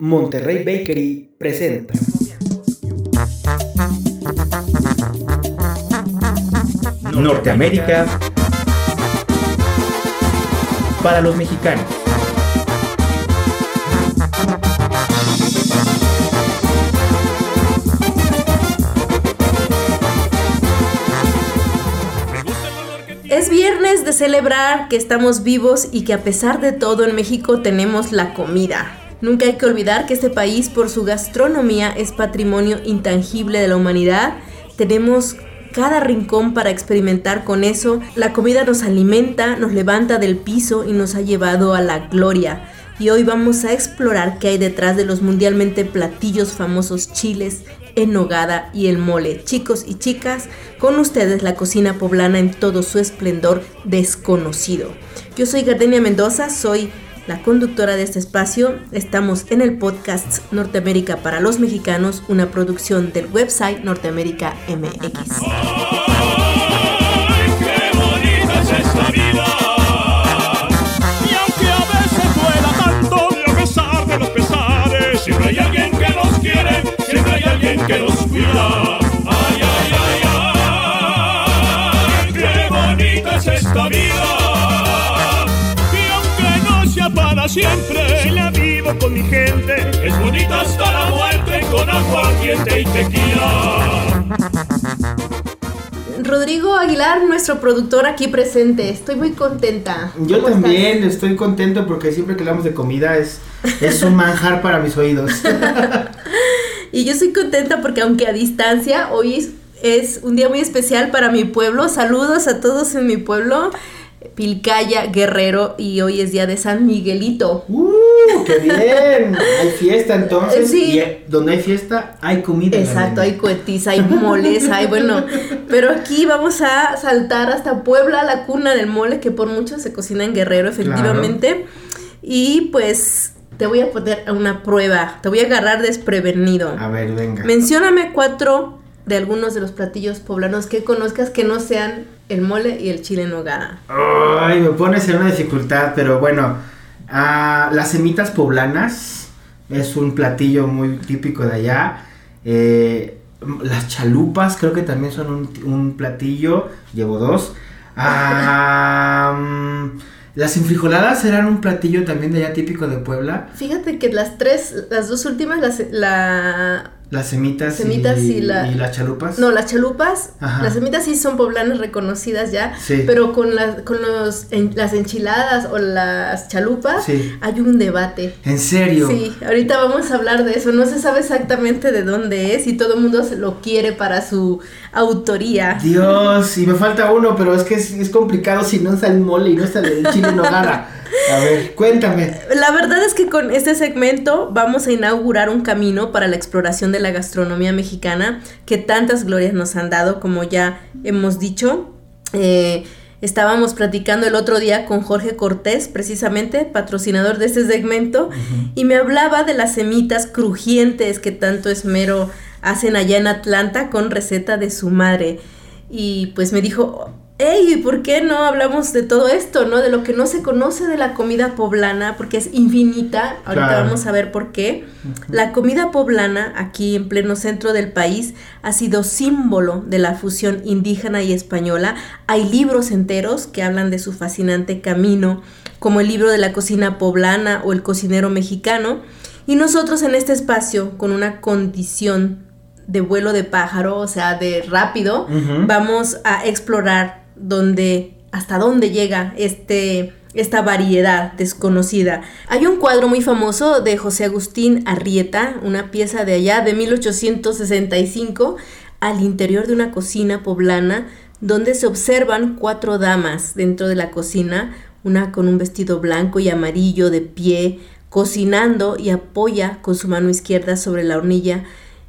Monterrey Bakery presenta. Norteamérica para los mexicanos. Es viernes de celebrar que estamos vivos y que a pesar de todo en México tenemos la comida. Nunca hay que olvidar que este país por su gastronomía es patrimonio intangible de la humanidad. Tenemos cada rincón para experimentar con eso. La comida nos alimenta, nos levanta del piso y nos ha llevado a la gloria. Y hoy vamos a explorar qué hay detrás de los mundialmente platillos famosos chiles, en nogada y el mole. Chicos y chicas, con ustedes la cocina poblana en todo su esplendor desconocido. Yo soy Gardenia Mendoza, soy la conductora de este espacio. Estamos en el podcast Norteamérica para los Mexicanos, una producción del website Norteamérica MX. ¡Ay, qué bonita es esta vida! Y aunque a veces duela tanto, a pesar de los pesares, siempre hay alguien que nos quiere, siempre hay alguien que nos cuida. Para siempre, si la vivo con mi gente, es bonita hasta la muerte con aguardiente y tequila. Rodrigo Aguilar, nuestro productor aquí presente. Estoy muy contenta. Yo ¿Cómo también estoy contento porque siempre que hablamos de comida es, es un manjar para mis oídos. Y yo estoy contenta porque aunque a distancia, hoy es, es un día muy especial para mi pueblo. Saludos a todos en mi pueblo, Pilcaya, Guerrero, y hoy es día de San Miguelito. ¡Uh! ¡Qué bien! Hay fiesta entonces. Sí. Y eh, donde hay fiesta, hay comida. Exacto, hay cohetis, hay moles, hay bueno. Pero aquí vamos a saltar hasta Puebla, la cuna del mole, que por mucho se cocina en Guerrero, efectivamente. Y pues te voy a poner a una prueba, te voy a agarrar desprevenido. A ver, venga. Mencióname cuatro de algunos de los platillos poblanos que conozcas que no sean el mole y el chile en nogada. Ay, me pones en una dificultad, pero bueno. ah, las semitas poblanas es un platillo muy típico de allá. Eh, las chalupas creo que también son un, un platillo. Llevo dos. Ah, mm, las enfrijoladas eran un platillo también de allá típico de Puebla. Fíjate que las tres, las dos últimas, las- la, Las semitas, Semitas y, y la- y las chalupas. No, las chalupas, Ajá. las semitas sí son poblanas reconocidas ya, Sí. pero con, las con los, en- las enchiladas o las chalupas Sí. hay un debate. ¿En serio? Sí, ahorita vamos a hablar de eso. No se sabe exactamente de dónde es y todo el mundo se lo quiere para su autoría. Dios, y me falta uno, pero es que es, es complicado si no sale el mole y no sale el chile nogada. A ver, cuéntame. La verdad es que con este segmento vamos a inaugurar un camino para la exploración de la gastronomía mexicana que tantas glorias nos han dado, como ya hemos dicho. Eh, estábamos platicando el otro día con Jorge Cortés, precisamente patrocinador de este segmento, y me hablaba de las semitas crujientes que tanto esmero hacen allá en Atlanta con receta de su madre. Y pues me dijo, hey, ¿por qué no hablamos de todo esto, no? De lo que no se conoce de la comida poblana, porque es infinita. Ahorita Claro. vamos a ver por qué. La comida poblana, aquí en pleno centro del país, ha sido símbolo de la fusión indígena y española. Hay libros enteros que hablan de su fascinante camino, como el libro de la cocina poblana o el cocinero mexicano. Y nosotros en este espacio, con una condición de vuelo de pájaro, o sea, de rápido, vamos a explorar dónde, hasta dónde llega este, esta variedad desconocida. Hay un cuadro muy famoso de José Agustín Arrieta, una pieza de allá de 1865, al interior de una cocina poblana, donde se observan cuatro damas dentro de la cocina, una con un vestido blanco y amarillo de pie, cocinando y apoya con su mano izquierda sobre la hornilla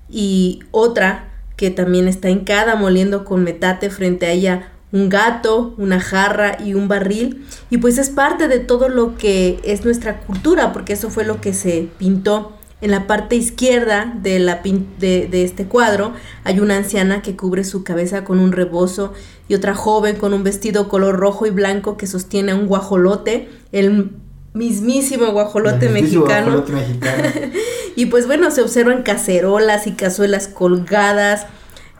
y otra que también está hincada moliendo con metate frente a ella un gato, una jarra y un barril y pues es parte de todo lo que es nuestra cultura porque eso fue lo que se pintó en la parte izquierda de, la pin- de, de este cuadro hay una anciana que cubre su cabeza con un rebozo y otra joven con un vestido color rojo y blanco que sostiene un guajolote. El mismísimo guajolote El mismísimo mexicano. guajolote mexicano. Y pues bueno, se observan cacerolas y cazuelas colgadas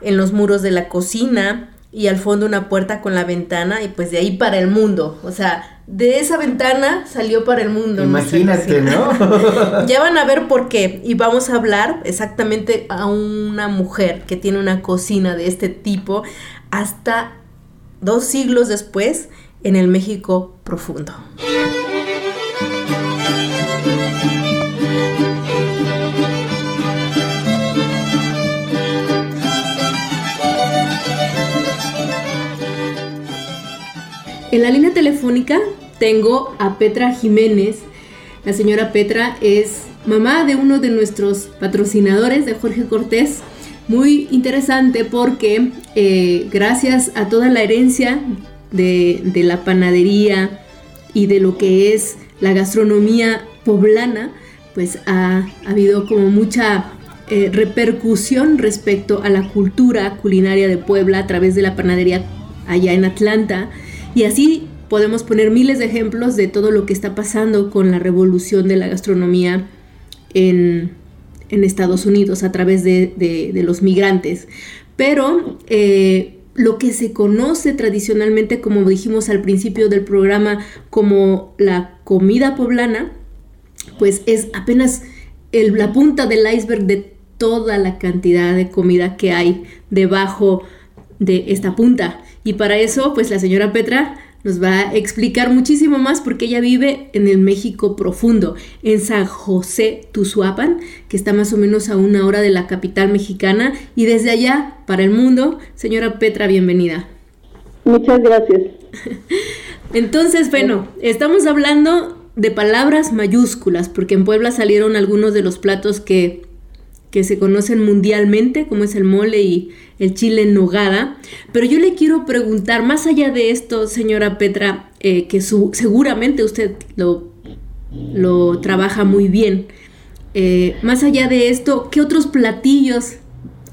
en los muros de la cocina y al fondo una puerta con la ventana y pues de ahí para el mundo. O sea, de esa ventana salió para el mundo. Imagínate. ¿no? Ya van a ver por qué. Y vamos a hablar exactamente a una mujer que tiene una cocina de este tipo hasta dos siglos después en el México profundo. En la línea telefónica tengo a Petra Jiménez. La señora Petra es mamá de uno de nuestros patrocinadores, de Jorge Cortés. Muy interesante porque eh, gracias a toda la herencia de, la panadería y de lo que es la gastronomía poblana, pues ha, ha habido como mucha eh, repercusión respecto a la cultura culinaria de Puebla a través de la panadería allá en Atlanta. Y así podemos poner miles de ejemplos de todo lo que está pasando con la revolución de la gastronomía en, en Estados Unidos a través de, de- los migrantes. Pero eh, lo que se conoce tradicionalmente, como dijimos al principio del programa, como la comida poblana, pues es apenas el- la punta del iceberg de toda la cantidad de comida que hay debajo de esta punta. Y para eso, pues la señora Petra nos va a explicar muchísimo más porque ella vive en el México profundo, en San José Tuzuapan, que está más o menos a una hora de la capital mexicana. Y desde allá, para el mundo, señora Petra, bienvenida. Muchas gracias. Entonces, bueno, estamos hablando de palabras mayúsculas, porque en Puebla salieron algunos de los platos que, que se conocen mundialmente, como es el mole y el chile en nogada. Pero yo le quiero preguntar, más allá de esto, señora Petra, eh, que su- seguramente usted lo, lo trabaja muy bien, eh, más allá de esto, ¿qué otros platillos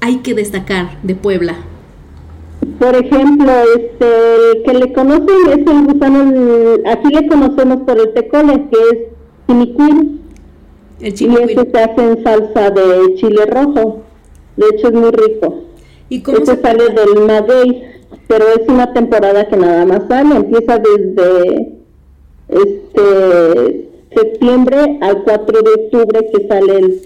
hay que destacar de Puebla? Por ejemplo, este, que le conocen es el gusano, le conocemos por el tecole, que es chinicuil, El y ese se hace en salsa de chile rojo. De hecho, es muy rico. ¿Y cómo Ese se sale del maguey, pero es una temporada que nada más sale, empieza desde este septiembre al 4 de octubre que sale el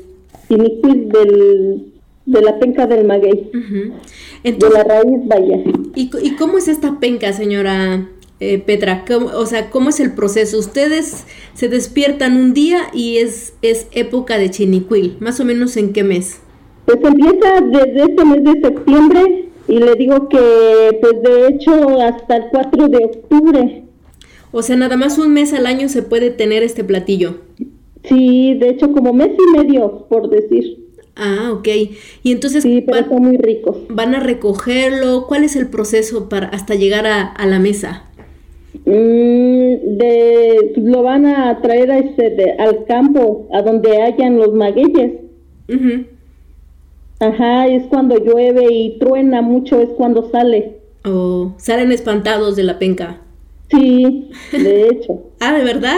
chinicuil del, de la penca del maguey, de Entonces, la raíz vaya. ¿Y, c- y cómo es esta penca, señora eh, Petra? ¿Cómo- o sea, ¿cómo es el proceso? Ustedes se despiertan un día y es, es época de chinicuil. ¿Más o menos en qué mes? Pues empieza desde este mes de septiembre y le digo que pues de hecho hasta el 4 de octubre. O sea, nada más un mes al año se puede tener este platillo. Sí, de hecho como mes y medio por decir. Ah, ok. Y entonces Sí, pero van, está muy rico. van a recogerlo. ¿Cuál es el proceso para hasta llegar a, a la mesa? Mm, de, lo van a traer a este, de- al campo, a donde hayan los magueyes. Ajá, es cuando llueve y truena mucho, es cuando sale. O salen espantados de la penca. Sí, de hecho. Ah, ¿de verdad?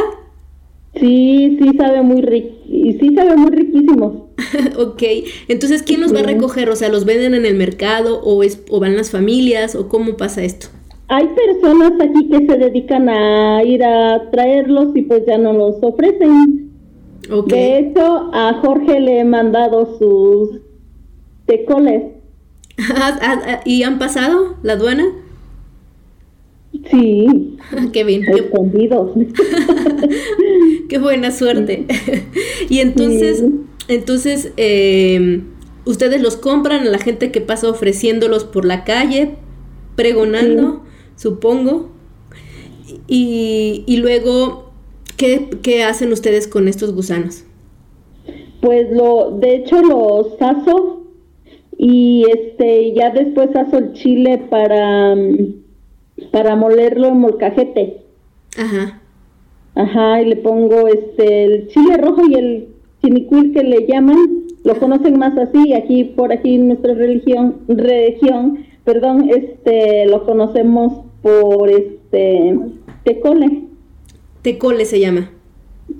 Sí, sí sabe muy rico. Y sí sabe muy riquísimo. ok, entonces ¿quién los va a recoger? O sea, ¿los venden en el mercado o, es, o van las familias o cómo pasa esto? Hay personas aquí que se dedican a ir a traerlos y pues ya no los ofrecen. Ok, De hecho, a Jorge le he mandado sus tecoles. Ah, ah, ¿y han pasado la aduana? Sí, qué bien, escondidos. qué buena suerte. y entonces, Sí. entonces eh, ustedes los compran a la gente que pasa ofreciéndolos por la calle, pregonando, supongo. Y, y luego, ¿qué, ¿qué hacen ustedes con estos gusanos? Pues lo, de hecho los aso y este ya después aso el chile para para molerlo en molcajete. Ajá. Ajá, y le pongo este el chile rojo y el chinicuil que le llaman, lo conocen más así, aquí por aquí en nuestra religión, región, perdón, este lo conocemos por este tecole. Tecole se llama.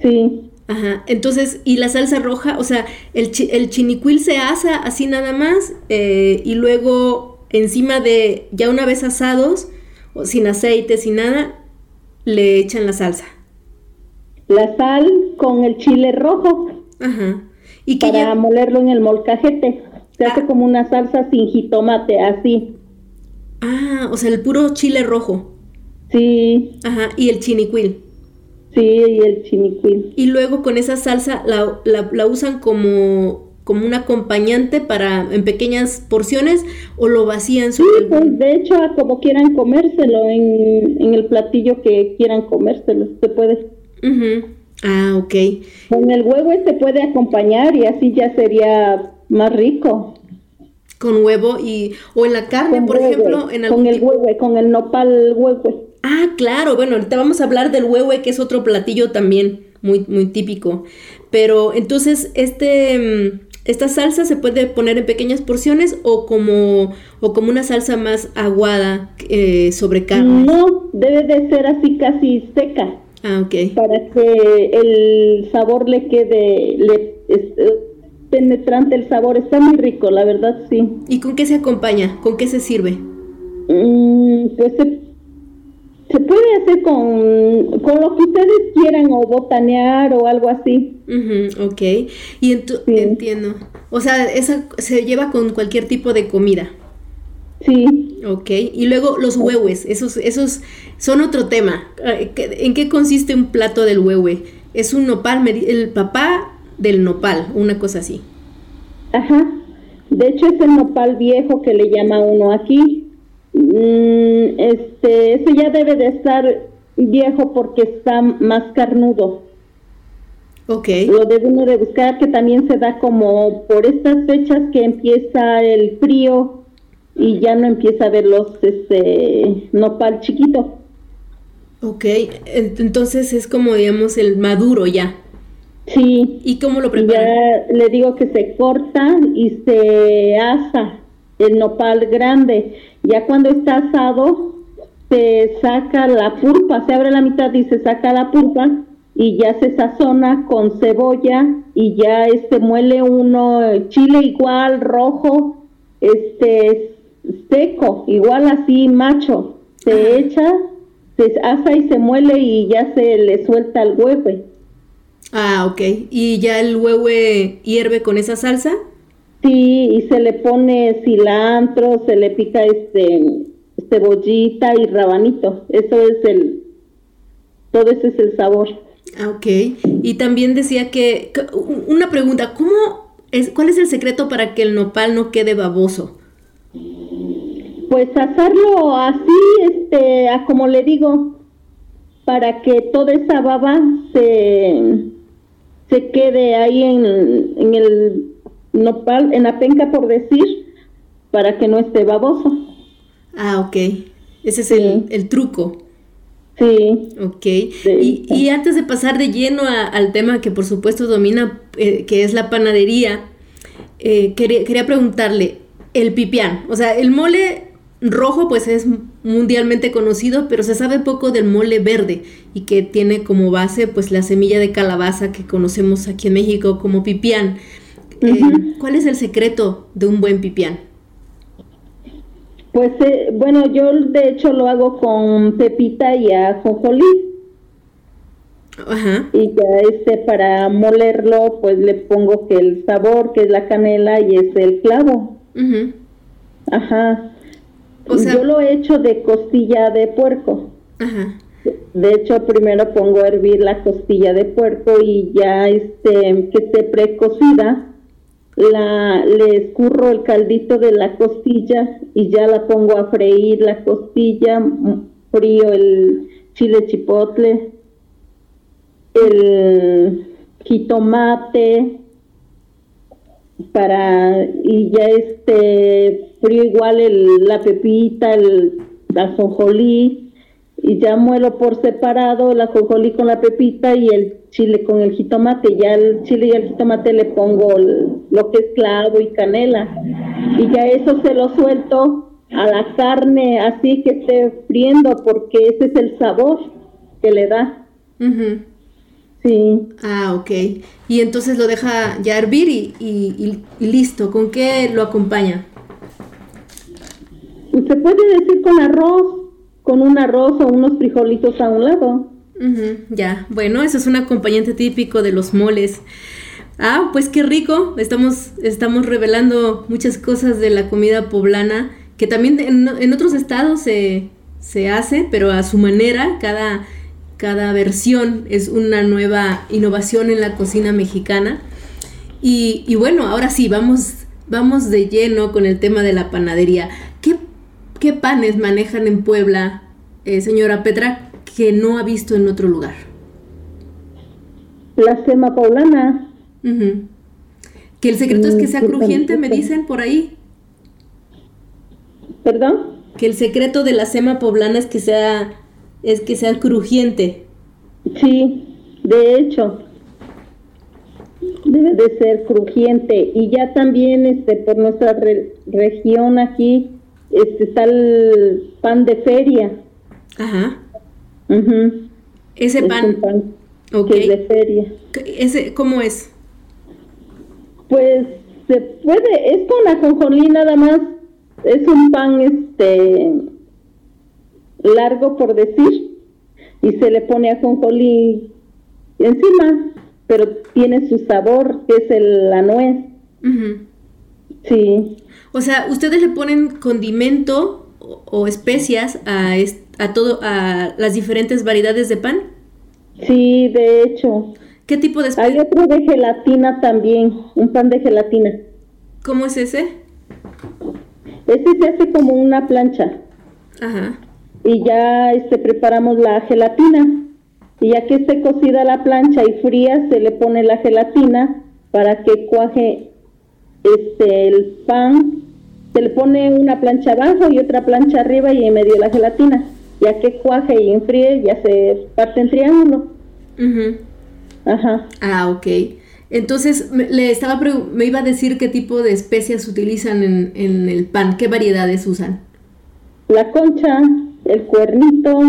Sí. Ajá, entonces, y la salsa roja, o sea, el, chi- el chinicuil se asa así nada más eh, y luego encima de, ya una vez asados, o sin aceite, sin nada, le echan la salsa. La sal con el chile rojo Ajá. Y que para ya... molerlo en el molcajete. Se hace Ah. como una salsa sin jitomate, así. Ah, o sea, el puro chile rojo. Sí, Ajá, y el chinicuil. sí, y el chinicuil. Y luego con esa salsa la, la- la usan como, como un acompañante para en pequeñas porciones o lo vacían Sí, sobre pues algún- de hecho, como quieran comérselo, en, en el platillo que quieran comérselo, se puede. Ujú. Ah, ok. Con el huevo se puede acompañar y así ya sería más rico. Con huevo y... O en la carne, Con por huevo, ejemplo, en algún con el huevo, con el nopal huevo. Ah, claro, bueno, ahorita vamos a hablar del huehue, que es otro platillo también muy, muy típico. Pero entonces, este, mm, esta salsa se puede poner en pequeñas porciones o como, o como una salsa más aguada eh, sobre carne. No, debe de ser así casi seca Ah, ok. para que el sabor le quede le, es- eh, penetrante el sabor. Está muy rico, la verdad, sí. ¿Y con qué se acompaña? ¿Con qué se sirve? Mm, pues se, se puede hacer con, con lo que ustedes quieran o botanear o algo así. Ujú, ok. Y Sí. entiendo. O sea, esa se lleva con cualquier tipo de comida. Sí, Ok, y luego los huehues, esos, esos son otro tema. Eh, ¿qué- ¿En qué consiste un plato del huehue? Es un nopal, el papá del nopal, una cosa así. ajá. De hecho es el nopal viejo que le llama uno aquí. Mm, este, ese ya debe de estar viejo porque está más carnudo. Ok, Lo debe uno de buscar que también se da como por estas fechas que empieza el frío y ya no empieza a ver los este nopal chiquito. ok, ent- entonces es como digamos el maduro ya. Sí, ¿Y cómo lo preparan? ya le digo que se corta y se asa el nopal grande. Ya cuando está asado se saca la pulpa, se abre la mitad y se saca la pulpa y ya se sazona con cebolla y ya este muele uno eh, chile igual rojo, este seco, igual así macho, se echa, se asa y se muele y ya se le suelta el huevo. Ah, ok. ¿Y ya el huehue hierve con esa salsa? Sí, y se le pone cilantro, se le pica este cebollita y rabanito. Eso es el, todo ese es el sabor. Ah, ok. Y también decía que, una pregunta, ¿cómo es, cuál es el secreto para que el nopal no quede baboso? Pues hacerlo así, este, a como le digo, para que toda esa baba se, se quede ahí en, en el nopal, en la penca por decir, para que no esté baboso. Ah, ok. Ese es el, Sí. el truco. Sí, Ok. Y, y antes de pasar de lleno a- al tema que por supuesto domina, eh, que es la panadería, eh, quería, quería preguntarle, el pipián, o sea, el mole rojo pues es mundialmente conocido, pero se sabe poco del mole verde y que tiene como base pues la semilla de calabaza que conocemos aquí en México como pipián. Eh. ¿Cuál es el secreto de un buen pipián? Pues eh, bueno, yo de hecho lo hago con pepita y ajonjolí Ajá. y ya este para molerlo pues le pongo que el sabor que es la canela y es el clavo. Ajá. O sea- yo lo he hecho de costilla de puerco. Ajá. De hecho, primero pongo a hervir la costilla de puerco y ya este que esté precocida, la le escurro el caldito de la costilla y ya la pongo a freír la costilla, m- frío el chile chipotle, el jitomate para y ya este frío igual el, la pepita, el ajonjolí y ya muelo por separado el ajonjolí con la pepita y el chile con el jitomate. Ya el chile y el jitomate le pongo el- lo que es clavo y canela. Y ya eso se lo suelto a la carne así que esté friendo porque ese es el sabor que le da. Sí. Ah, ok. Y entonces lo deja ya hervir y, y- y listo. ¿Con qué lo acompaña? Se puede decir con arroz, con un arroz o unos frijolitos a un lado. Ujú, ya, bueno, eso es un acompañante típico de los moles. Ah, pues qué rico. Estamos, estamos revelando muchas cosas de la comida poblana, que también en, en otros estados se, se hace, pero a su manera. Cada, cada versión es una nueva innovación en la cocina mexicana. Y, y bueno, ahora sí, vamos, vamos de lleno con el tema de la panadería. ¿Qué, panes manejan en Puebla, eh, señora Petra, que no ha visto en otro lugar? La sema poblana. Que el secreto es que Mm, sea qué crujiente, me dicen por ahí. ¿Perdón? Que el secreto de la sema poblana es que sea, es que sea crujiente. Sí, de hecho. Debe de ser crujiente. Y ya también este por nuestra re- región aquí este, está el pan de feria. Ajá. Ujú. Ese Es pan, pan ok. que es de feria. Ese, ¿Cómo es? Pues se puede, es con ajonjolí nada más, es un pan este largo por decir, y se le pone ajonjolí encima, pero tiene su sabor, que es el, la nuez, Ujú. Sí, O sea, ustedes le ponen condimento o, o especias a, a todo, a las diferentes variedades de pan. sí, de hecho. ¿Qué tipo de Hay especias? otro de gelatina también, un pan de gelatina. ¿Cómo es ese? Ese se hace como una plancha. Ajá. y ya este preparamos la gelatina y ya que esté cocida la plancha y fría se le pone la gelatina para que cuaje este el pan se le pone una plancha abajo y otra plancha arriba y en medio la gelatina ya que cuaje y enfríe ya se parte en triángulo ajá Ah, ok. Entonces, me, le estaba me iba a decir qué tipo de especias utilizan en, en el pan, qué variedades usan. la concha el cuernito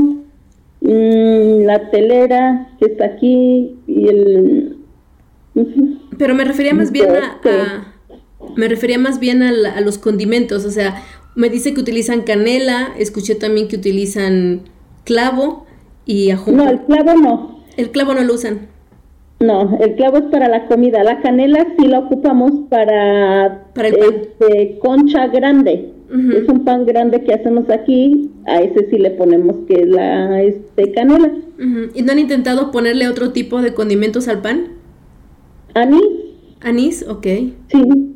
mm, la telera que está aquí y el. Pero me refería más bien a, Este. a- me refería más bien a, la- a los condimentos, o sea, me dice que utilizan canela, escuché también que utilizan clavo y ajonjolí. no el clavo no El clavo no lo usan. No, el clavo es para la comida. La canela sí la ocupamos para, Para el este, concha grande. Es un pan grande que hacemos aquí. A ese sí le ponemos que la este, canela. ¿Y no han intentado ponerle otro tipo de condimentos al pan? Anís, Anís, ok. sí.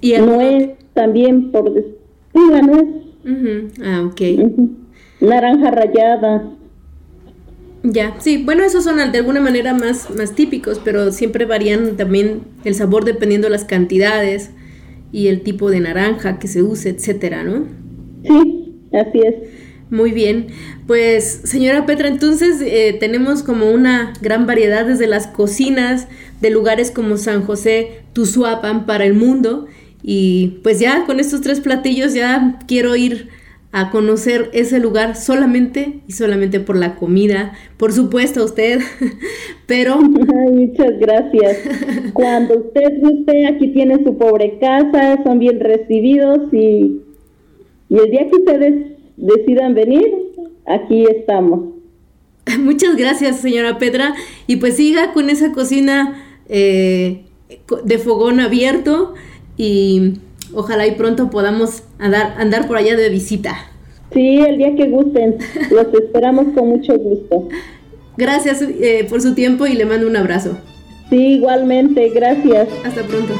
Y el Nuez también, por. Ujú. Ah, ok. Naranja rallada. Ya, sí, bueno, esos son de alguna manera más, más típicos, pero siempre varían también el sabor dependiendo de las cantidades y el tipo de naranja que se use, etcétera, ¿no? Sí, así es. Muy bien, pues señora Petra, entonces eh, tenemos como una gran variedad desde las cocinas de lugares como San José, Tuzuapan para el mundo y pues ya con estos tres platillos ya quiero ir a conocer ese lugar solamente y solamente por la comida, por supuesto usted, pero Ay, muchas gracias. Cuando usted guste, aquí tiene su pobre casa, son bien recibidos y, y el día que ustedes decidan venir, aquí estamos. Muchas gracias, señora Petra. Y pues siga con esa cocina eh, de fogón abierto y ojalá y pronto podamos andar, andar por allá de visita. Sí, el día que gusten, los esperamos con mucho gusto. Gracias eh, por su tiempo y le mando un abrazo. Sí, igualmente, gracias. Hasta pronto.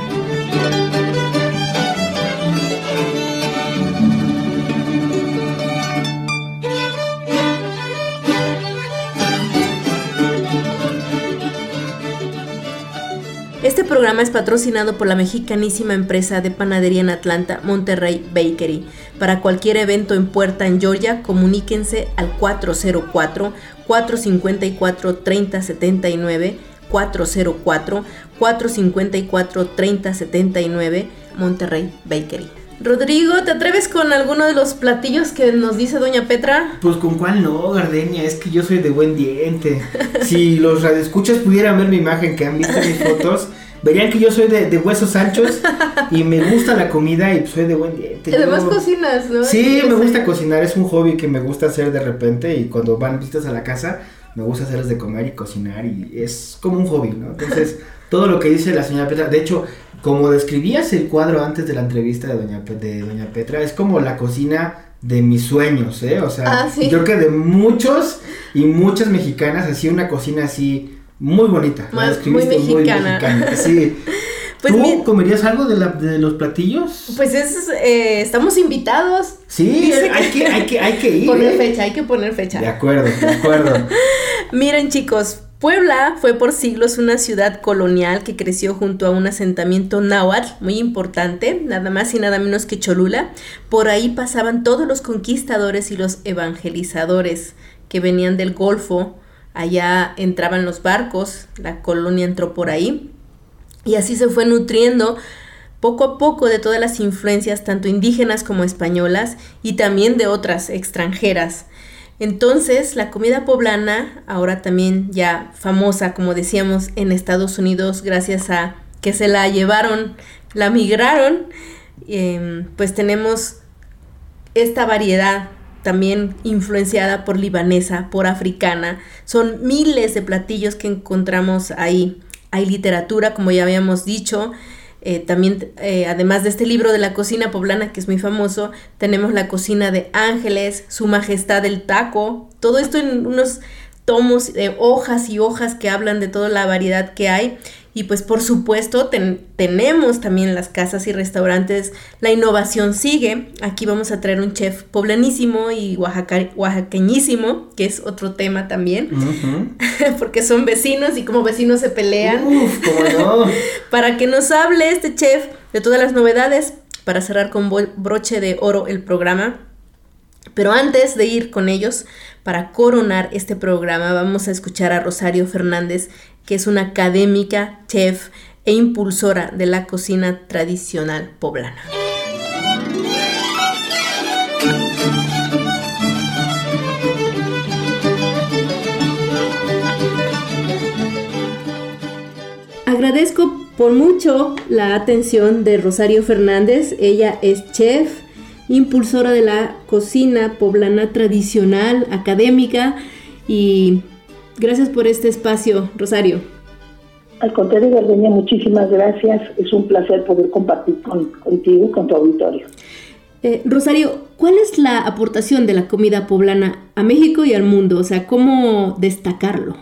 Este programa es patrocinado por la mexicanísima empresa de panadería en Atlanta, Monterrey Bakery. Para cualquier evento en Puerta en Georgia, comuníquense al 404-454-3079, 404-454-3079, Monterrey Bakery. Rodrigo, ¿te atreves con alguno de los platillos que nos dice Doña Petra? Pues con cuál no, Gardenia, es que yo soy de buen diente. Si los radioescuchas pudieran ver mi imagen que han visto mis fotos, verían que yo soy de, huesos anchos y me gusta la comida y soy de buen diente. Además cocinas, ¿no? Sí, me gusta cocinar, es un hobby que me gusta hacer de repente y cuando van visitas a la casa me gusta hacerles de comer y cocinar y es como un hobby, ¿no? Entonces, todo lo que dice la señora Petra, de hecho, como describías el cuadro antes de la entrevista de doña, de doña Petra, es como la cocina de mis sueños, ¿eh? O sea, ah, yo creo que de muchos y muchas mexicanas, así una cocina así muy bonita. muy mexicana. Sí. Pues ¿Tú comerías algo de, la, de los platillos? Pues es, eh, estamos invitados. Sí, hay que, hay, que, hay que ir. Poner ¿eh? fecha, hay que poner fecha. De acuerdo, de acuerdo. Miren chicos, Puebla fue por siglos una ciudad colonial que creció junto a un asentamiento náhuatl muy importante, nada más y nada menos que Cholula. Por ahí pasaban todos los conquistadores y los evangelizadores que venían del Golfo. Allá entraban los barcos, la colonia entró por ahí y así se fue nutriendo poco a poco de todas las influencias, tanto indígenas como españolas, y también de otras extranjeras. Entonces, la comida poblana, ahora también ya famosa, como decíamos, en Estados Unidos, gracias a que se la llevaron, la migraron, em, pues tenemos esta variedad también influenciada por libanesa, por africana. Son miles de platillos que encontramos ahí hay literatura, como ya habíamos dicho. Eh, también, eh, además de este libro de la cocina poblana, que es muy famoso, tenemos la cocina de Ángeles, Su Majestad el Taco, todo esto en unos tomos de hojas y hojas que hablan de toda la variedad que hay. Y pues por supuesto tenemos también las casas y restaurantes, la innovación sigue. Aquí vamos a traer un chef poblanísimo y oaxaqueñísimo, que es otro tema también, porque son vecinos y como vecinos se pelean. para que nos hable este chef de todas las novedades, para cerrar con broche de oro el programa. Pero antes de ir con ellos, para coronar este programa, vamos a escuchar a Rosario Fernández, que es una académica, chef e impulsora de la cocina tradicional poblana. Agradezco por mucho la atención de Rosario Fernández. Ella es chef, impulsora de la cocina poblana tradicional, académica y gracias por este espacio, Rosario. Al contrario, Gardenia, muchísimas gracias. Es un placer poder compartir con, contigo con tu auditorio. Eh, Rosario, ¿cuál es la aportación de la comida poblana a México y al mundo? O sea, ¿cómo destacarlo?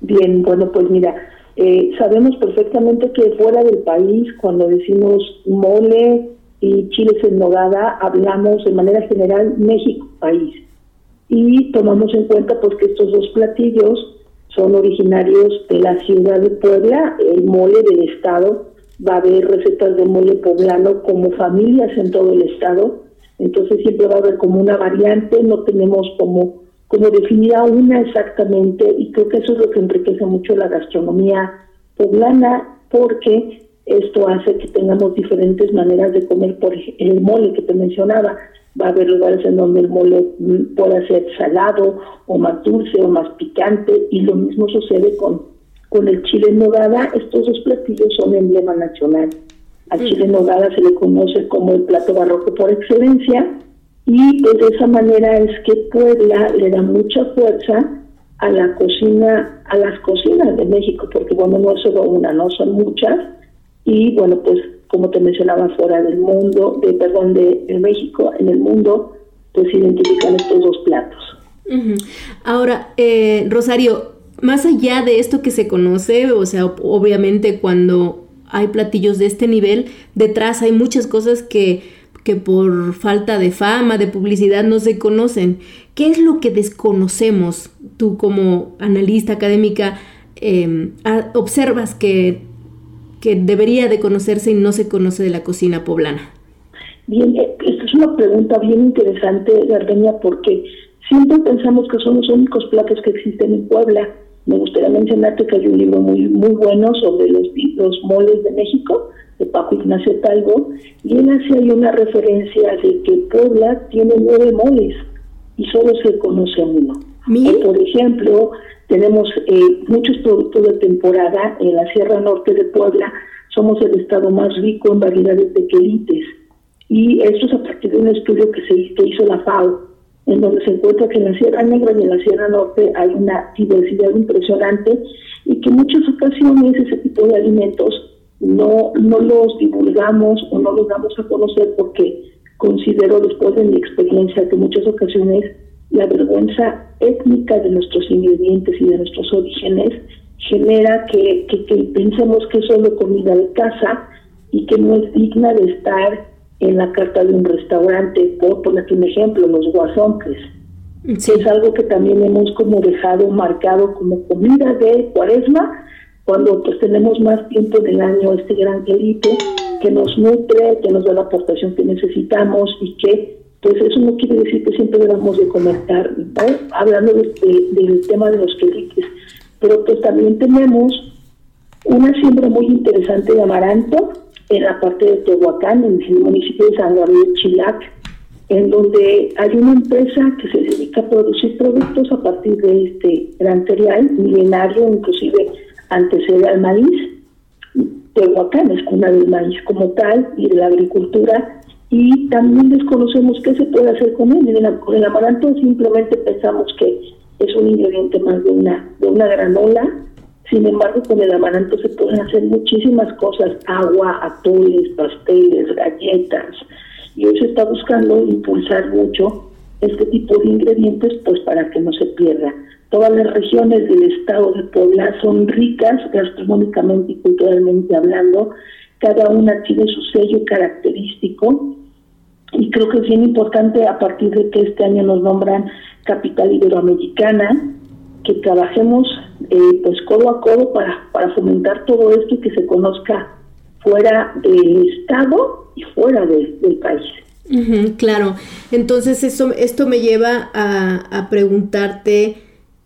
Bien, bueno, pues mira, eh, sabemos perfectamente que fuera del país, cuando decimos mole, y chiles en nogada, hablamos de manera general México, país. Y tomamos en cuenta pues que estos dos platillos son originarios de la ciudad de Puebla, el mole del estado, va a haber recetas de mole poblano como familias en todo el estado, entonces siempre va a haber como una variante, no tenemos como, como definida una exactamente, y creo que eso es lo que enriquece mucho la gastronomía poblana, porque esto hace que tengamos diferentes maneras de comer, por el mole que te mencionaba. Va a haber lugares en donde el mole pueda ser salado o más dulce o más picante y lo mismo sucede con, con el chile en nogada. Estos dos platillos son emblema nacional. Al chile en nogada se le conoce como el plato barroco por excelencia y de esa manera es que Puebla le da mucha fuerza a la cocina, a las cocinas de México, porque bueno, no es solo una, no son muchas y bueno, pues como te mencionaba, fuera del mundo, de perdón, de, México, en el mundo, pues identifican estos dos platos. Ahora, eh, Rosario, más allá de esto que se conoce, o sea, obviamente cuando hay platillos de este nivel, detrás hay muchas cosas que, que por falta de fama, de publicidad, no se conocen. ¿Qué es lo que desconocemos tú como analista académica? Eh, observas que que debería de conocerse y no se conoce de la cocina poblana? Bien, eh, esta es una pregunta bien interesante, Gardenia, porque siempre pensamos que son los únicos platos que existen en Puebla Me gustaría mencionarte que hay un libro muy muy bueno sobre los, los moles de México, de Paco Ignacio Talgo, y él hace ahí una referencia de que Puebla tiene nueve moles y solo se conoce uno. por ejemplo, tenemos eh, muchos productos de temporada en la Sierra Norte de Puebla, somos el estado más rico en variedades de quelites. Y esto es a partir de un estudio que, se, hizo la FAO, en donde se encuentra que en la Sierra Negra y en la Sierra Norte hay una diversidad impresionante y que en muchas ocasiones ese tipo de alimentos no, no los divulgamos o no los damos a conocer porque considero después de mi experiencia que en muchas ocasiones la vergüenza étnica de nuestros ingredientes y de nuestros orígenes genera que, que, pensemos que es solo comida de casa y que no es digna de estar en la carta de un restaurante. Por ponerte un ejemplo, los guasonques. Es algo que también hemos como dejado marcado como comida de cuaresma, cuando pues tenemos más tiempo del año este gran quelite que nos nutre, que nos da la aportación que necesitamos y que eso no quiere decir que siempre debamos de comer carne, hablando del tema de los quelites pero pues también tenemos una siembra muy interesante de amaranto en la parte de Tehuacán, en el municipio de San Gabriel Chilac, en donde hay una empresa que se dedica a producir productos a partir de este gran cereal milenario, inclusive antecede al maíz. Tehuacán es cuna del maíz como tal y de la agricultura y también desconocemos qué se puede hacer con él. Con el amaranto simplemente pensamos que es un ingrediente más de una, de una granola. Sin embargo, con el amaranto se pueden hacer muchísimas cosas, agua, atoles, pasteles, galletas. Y hoy se está buscando impulsar mucho este tipo de ingredientes pues para que no se pierda. Todas las regiones del estado de Puebla son ricas gastronómicamente y culturalmente hablando. Cada una tiene su sello característico y creo que es bien importante a partir de que este año nos nombran capital iberoamericana, que trabajemos eh, pues codo a codo para, para fomentar todo esto y que se conozca fuera del Estado y fuera del país. claro, entonces eso, esto me lleva a, preguntarte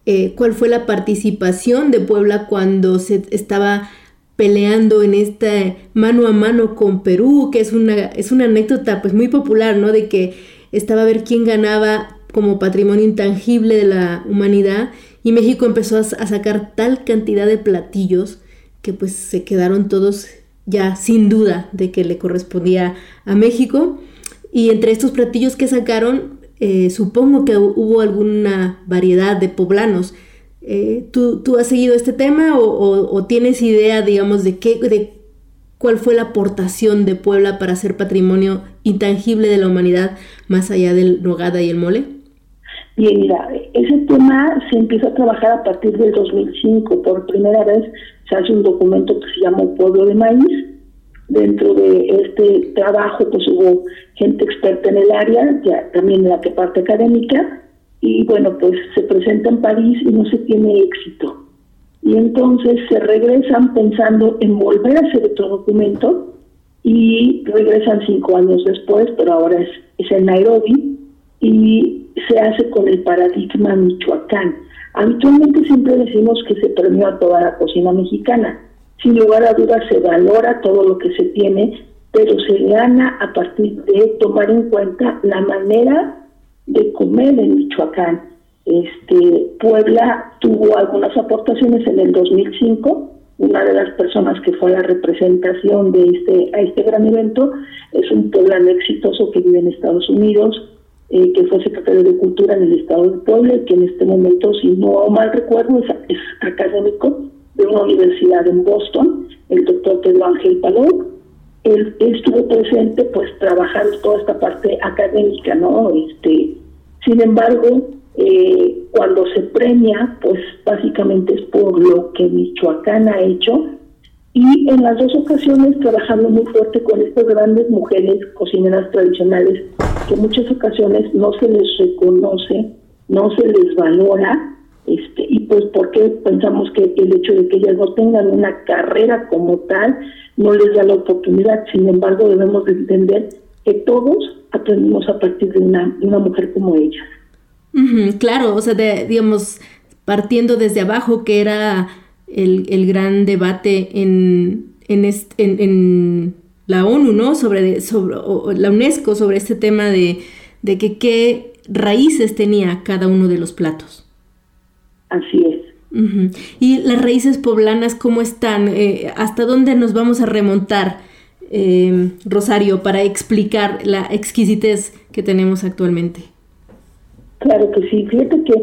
eh, cuál fue la participación de Puebla cuando se estaba peleando en este mano a mano con Perú, que es una, es una anécdota pues muy popular, ¿no? De que estaba a ver quién ganaba como patrimonio intangible de la humanidad y México empezó a, sacar tal cantidad de platillos que pues se quedaron todos ya sin duda de que le correspondía a México y entre estos platillos que sacaron eh, supongo que hubo alguna variedad de poblanos. Eh, ¿tú, ¿tú, has seguido este tema o, tienes idea, digamos, de qué, de cuál fue la aportación de Puebla para ser patrimonio intangible de la humanidad más allá del nogada y el mole? Bien, mira, ese tema se empieza a trabajar a partir del 2005. Por primera vez se hace un documento que se llama Pueblo de Maíz. Dentro de este trabajo, pues hubo gente experta en el área, también en la parte académica, y bueno, pues se presenta en París y no se tiene éxito. Y entonces se regresan pensando en volver a hacer otro documento y regresan cinco años después, pero ahora es, es en Nairobi, y se hace con el paradigma Michoacán. Habitualmente siempre decimos que se premió a toda la cocina mexicana. Sin lugar a dudas se valora todo lo que se tiene, pero se gana a partir de tomar en cuenta la manera de comer en Michoacán. Este, Puebla tuvo algunas aportaciones en el 2005. Una de las personas que fue a la representación de este, a este gran evento es un poblano exitoso que vive en Estados Unidos, eh, que fue secretario de Cultura en el Estado de Puebla que en este momento, si no mal recuerdo, es, académico de una universidad en Boston, el doctor Pedro Ángel Palou. Él, estuvo presente pues trabajando toda esta parte académica, ¿no? Este, sin embargo, eh, cuando se premia, pues básicamente es por lo que Michoacán ha hecho y en las dos ocasiones trabajando muy fuerte con estas grandes mujeres cocineras tradicionales que en muchas ocasiones no se les reconoce, no se les valora, este, y pues porque pensamos que el hecho de que ellas no tengan una carrera como tal no les da la oportunidad, sin embargo debemos de entender que todos aprendimos a partir de una, una mujer como ellas. claro, o sea, de, digamos, partiendo desde abajo, que era el, gran debate en, en, en, la ONU, ¿no? Sobre, sobre la UNESCO, sobre este tema de, de que qué raíces tenía cada uno de los platos. Así es. ¿Y las raíces poblanas cómo están? Eh, ¿Hasta dónde nos vamos a remontar, eh, Rosario, para explicar la exquisitez que tenemos actualmente? Claro que sí. Fíjate que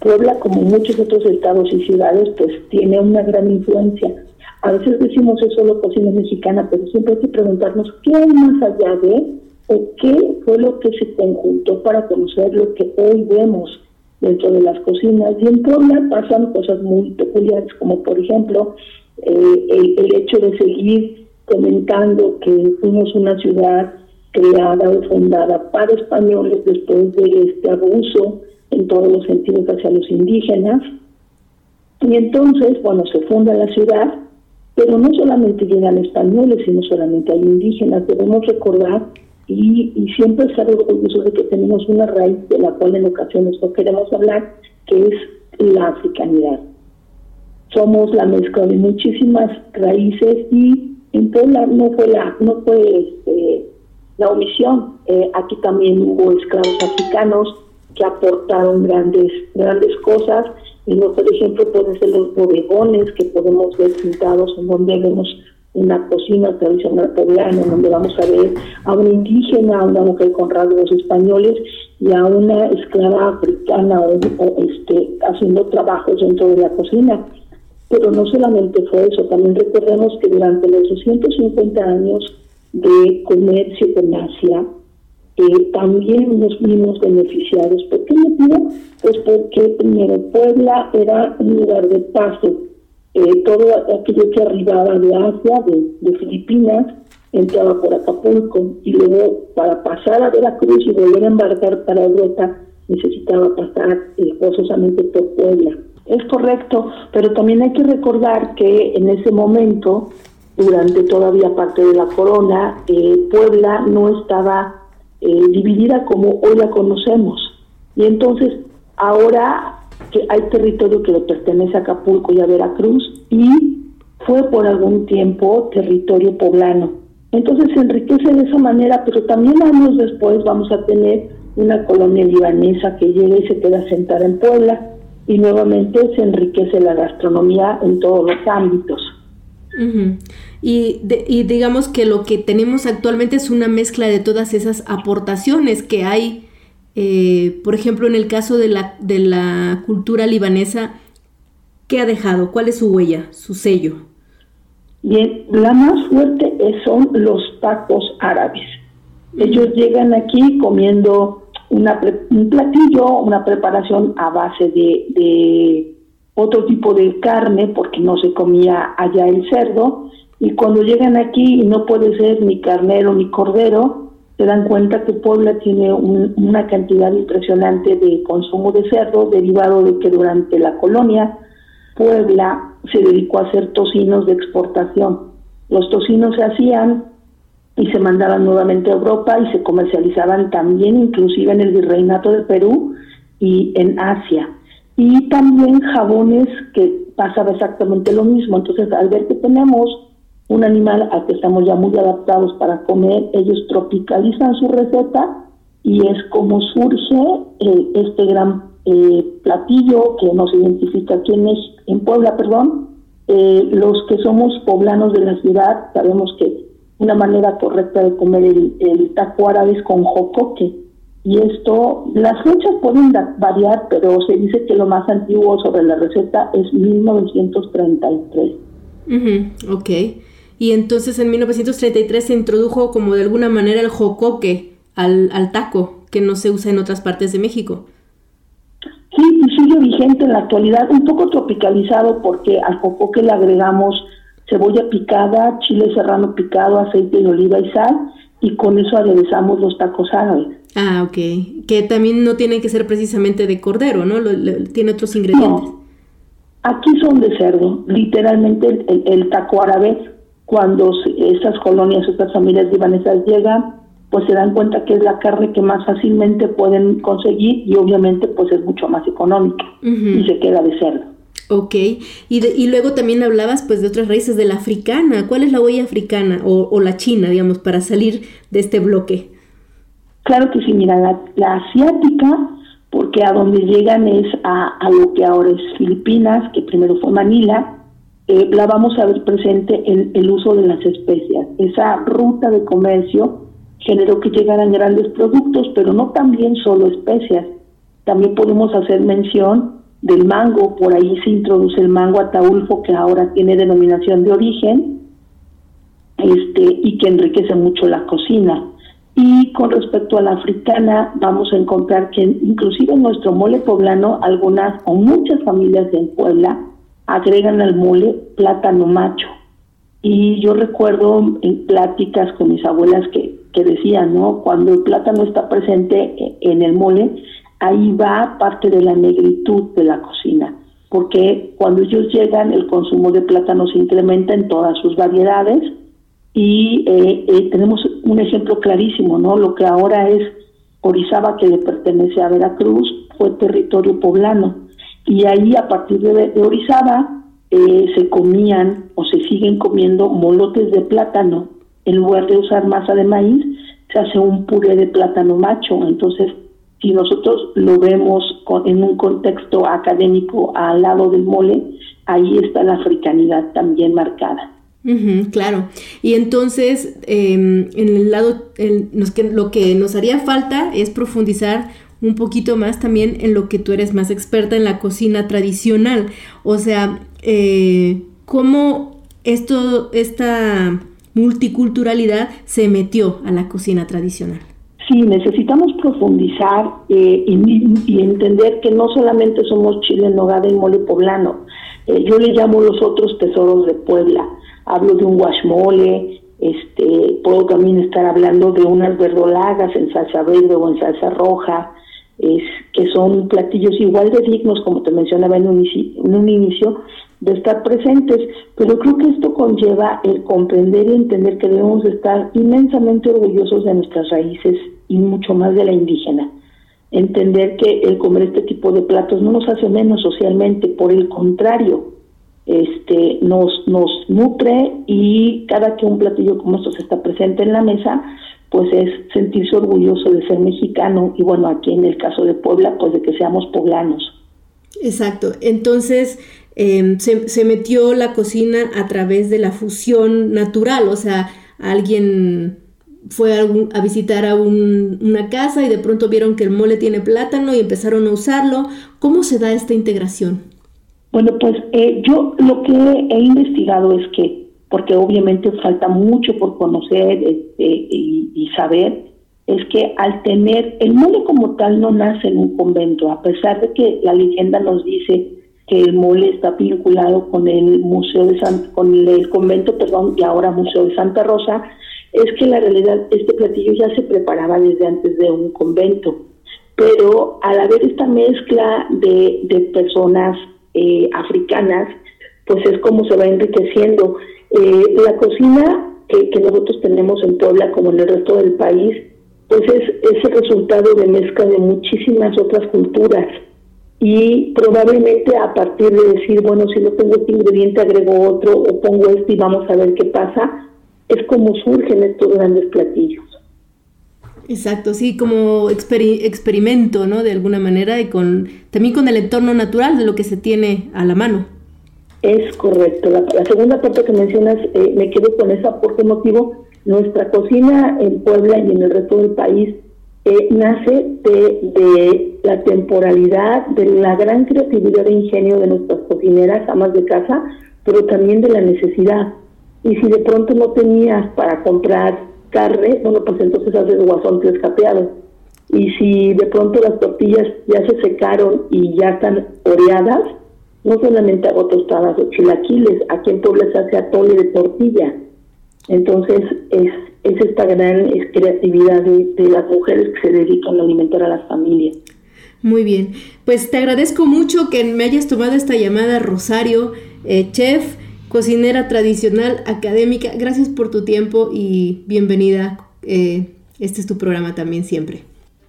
Puebla, como muchos otros estados y ciudades, pues tiene una gran influencia. A veces decimos es solo cocina mexicana, pero siempre hay que preguntarnos qué hay más allá de o qué fue lo que se conjuntó para conocer lo que hoy vemos dentro de las cocinas. Y en Puebla pasan cosas muy peculiares, como por ejemplo eh, el, hecho de seguir comentando que fuimos una ciudad creada o fundada para españoles después de este abuso en todos los sentidos hacia los indígenas. Y entonces, bueno, se funda la ciudad, pero no solamente llegan españoles, sino solamente hay indígenas. Debemos recordar y, y siempre estar orgullosos de que tenemos una raíz de la cual en ocasiones no queremos hablar, que es la africanidad. Somos la mezcla de muchísimas raíces y en Puebla no fue la, no fue este, la omisión. Eh, aquí también hubo esclavos africanos que aportaron grandes, grandes cosas. No, por ejemplo, pueden ser los bodegones que podemos ver pintados en donde vemos una cocina tradicional poblana, donde vamos a ver a una indígena, a una mujer con rasgos españoles y a una esclava africana o, este, haciendo trabajos dentro de la cocina. Pero no solamente fue eso, también recordemos que durante los 250 años de comercio con Asia, eh, también nos vimos beneficiados. ¿Por qué motivo? Pues porque primero Puebla era un lugar de paso eh, todo aquello que arribaba de Asia, de, Filipinas, entraba por Acapulco y luego para pasar a Veracruz y volver a embarcar para Europa necesitaba pasar eh, forzosamente por Puebla. Es correcto, pero también hay que recordar que en ese momento, durante todavía parte de la corona, eh, Puebla no estaba eh, dividida como hoy la conocemos. Y entonces ahora que hay territorio que le pertenece a Acapulco y a Veracruz y fue por algún tiempo territorio poblano. Entonces se enriquece de esa manera, pero también años después vamos a tener una colonia libanesa que llega y se queda sentada en Puebla y nuevamente se enriquece la gastronomía en todos los ámbitos. y, y digamos que lo que tenemos actualmente es una mezcla de todas esas aportaciones que hay eh, por ejemplo, en el caso de la, de la cultura libanesa, ¿qué ha dejado? ¿Cuál es su huella, su sello? Bien, la más fuerte son los tacos árabes. Ellos llegan aquí comiendo una, un platillo, una preparación a base de, de otro tipo de carne, porque no se comía allá el cerdo, y cuando llegan aquí no puede ser ni carnero ni cordero, se dan cuenta que Puebla tiene una cantidad impresionante de consumo de cerdo derivado de que durante la colonia Puebla se dedicó a hacer tocinos de exportación. Los tocinos se hacían y se mandaban nuevamente a Europa y se comercializaban también inclusive en el virreinato de Perú y en Asia. Y también jabones que pasaba exactamente lo mismo. Entonces, al ver que tenemos un animal al que estamos ya muy adaptados para comer, ellos tropicalizan su receta y es como surge eh, este gran eh, platillo que nos identifica aquí en, en Puebla, perdón. Eh, los que somos poblanos de la ciudad sabemos que una manera correcta de comer el, el taco árabe es con jocoque. Y esto, las fechas pueden variar, pero se dice que lo más antiguo sobre la receta es 1933. ok y entonces en 1933 se introdujo como de alguna manera el jocoque al, al taco, que no se usa en otras partes de México. Sí, y sigue vigente en la actualidad, un poco tropicalizado porque al jocoque le agregamos cebolla picada, chile serrano picado, aceite de oliva y sal, y con eso aderezamos los tacos árabes. Ah, ok. Que también no tienen que ser precisamente de cordero, ¿no? tiene otros ingredientes. Aquí son de cerdo. Literalmente el, el taco árabe cuando esas colonias, estas familias libanesas llegan, pues se dan cuenta que es la carne que más fácilmente pueden conseguir y obviamente pues es mucho más económica y se queda de cerdo. Ok, y, y luego también hablabas pues de otras raíces de la africana. ¿Cuál es la huella africana o, o la china, digamos, para salir de este bloque? Claro que sí, mira, la, asiática, porque a donde llegan es a, lo que ahora es Filipinas, que primero fue Manila, eh, la vamos a ver presente en el uso de las especias. Esa ruta de comercio generó que llegaran grandes productos, pero no también solo especias. También podemos hacer mención del mango, por ahí se introduce el mango ataulfo que ahora tiene denominación de origen este y que enriquece mucho la cocina. Y con respecto a la africana, vamos a encontrar que inclusive en nuestro mole poblano, algunas o muchas familias en Puebla agregan al mole plátano macho. Y yo recuerdo en pláticas con mis abuelas que, que decían, ¿no? Cuando el plátano está presente en el mole, ahí va parte de la negritud de la cocina, porque cuando ellos llegan el consumo de plátano se incrementa en todas sus variedades y eh, eh, tenemos un ejemplo clarísimo, ¿no? Lo que ahora es Orizaba, que le pertenece a Veracruz, fue territorio poblano y ahí a partir de, Orizaba eh, se comían o se siguen comiendo molotes de plátano en lugar de usar masa de maíz, se hace un puré de plátano macho. Entonces, si nosotros lo vemos en un contexto académico al lado del mole, ahí está la africanidad también marcada. claro. Y entonces, em, en el lado, lo que nos haría falta es profundizar un poquito más también en lo que tú eres más experta en la cocina tradicional. O sea, eh, cómo esto, esta multiculturalidad se metió a la cocina tradicional. Sí, necesitamos profundizar eh, y, entender que no solamente somos chile en nogada y mole poblano. Eh, yo le llamo los otros tesoros de Puebla. Hablo de un guachmole, este, puedo también estar hablando de unas verdolagas en salsa verde o en salsa roja, es, que son platillos igual de dignos, como te mencionaba en un, en un inicio, de estar presentes, pero creo que esto conlleva el comprender y entender que debemos estar inmensamente orgullosos de nuestras raíces y mucho más de la indígena. Entender que el comer este tipo de platos no nos hace menos socialmente, por el contrario, este nos nos nutre y cada que un platillo como estos está presente en la mesa, pues es sentirse orgulloso de ser mexicano y bueno, aquí en el caso de Puebla, pues de que seamos poblanos. Exacto. Entonces, Em, se, metió la cocina a través de la fusión natural, o sea, alguien fue a, visitar a una casa y de pronto vieron que el mole tiene plátano y empezaron a usarlo. ¿Cómo se da esta integración? Bueno, pues eh, yo lo que he investigado es que, porque obviamente falta mucho por conocer este, y, saber, es que al tener, el mole como tal no nace en un convento, a pesar de que la leyenda nos dice que el mole está vinculado con el museo de San, con el convento, perdón, y ahora museo de Santa Rosa, es que la realidad este platillo ya se preparaba desde antes de un convento, pero al haber esta mezcla de, de personas eh, africanas, pues es como se va enriqueciendo. Eh, la cocina que, nosotros tenemos en Puebla, como en el resto del país, pues es, es el resultado de mezcla de muchísimas otras culturas y probablemente a partir de decir, bueno, si no tengo este ingrediente, agrego otro o pongo este y vamos a ver qué pasa, es como surgen estos grandes platillos. Exacto, sí, como experimento, ¿no? De alguna manera y con también con el entorno natural de lo que se tiene a la mano. Es correcto. La, segunda parte que mencionas, eh, me quedo con esa por qué motivo nuestra cocina en Puebla y en el resto del país eh, nace de, la temporalidad, de la gran creatividad e ingenio de nuestras cocineras, amas de casa, pero también de la necesidad. Y si de pronto no tenías para comprar carne, bueno, pues entonces haces guasón escapeado. Y si de pronto las tortillas ya se secaron y ya están oreadas, no solamente hago tostadas o chilaquiles, aquí en Puebla se hace atole de tortilla. Entonces es es esta gran creatividad de, las mujeres que se dedican a alimentar a las familias. Muy bien, pues te agradezco mucho que me hayas tomado esta llamada, Rosario, eh, chef, cocinera tradicional, académica. Gracias por tu tiempo y bienvenida eh, Este es tu programa también siempre.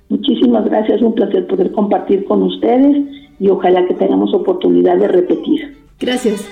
Muchísimas gracias, un placer poder compartir con ustedes y ojalá que tengamos oportunidad de repetir. Gracias.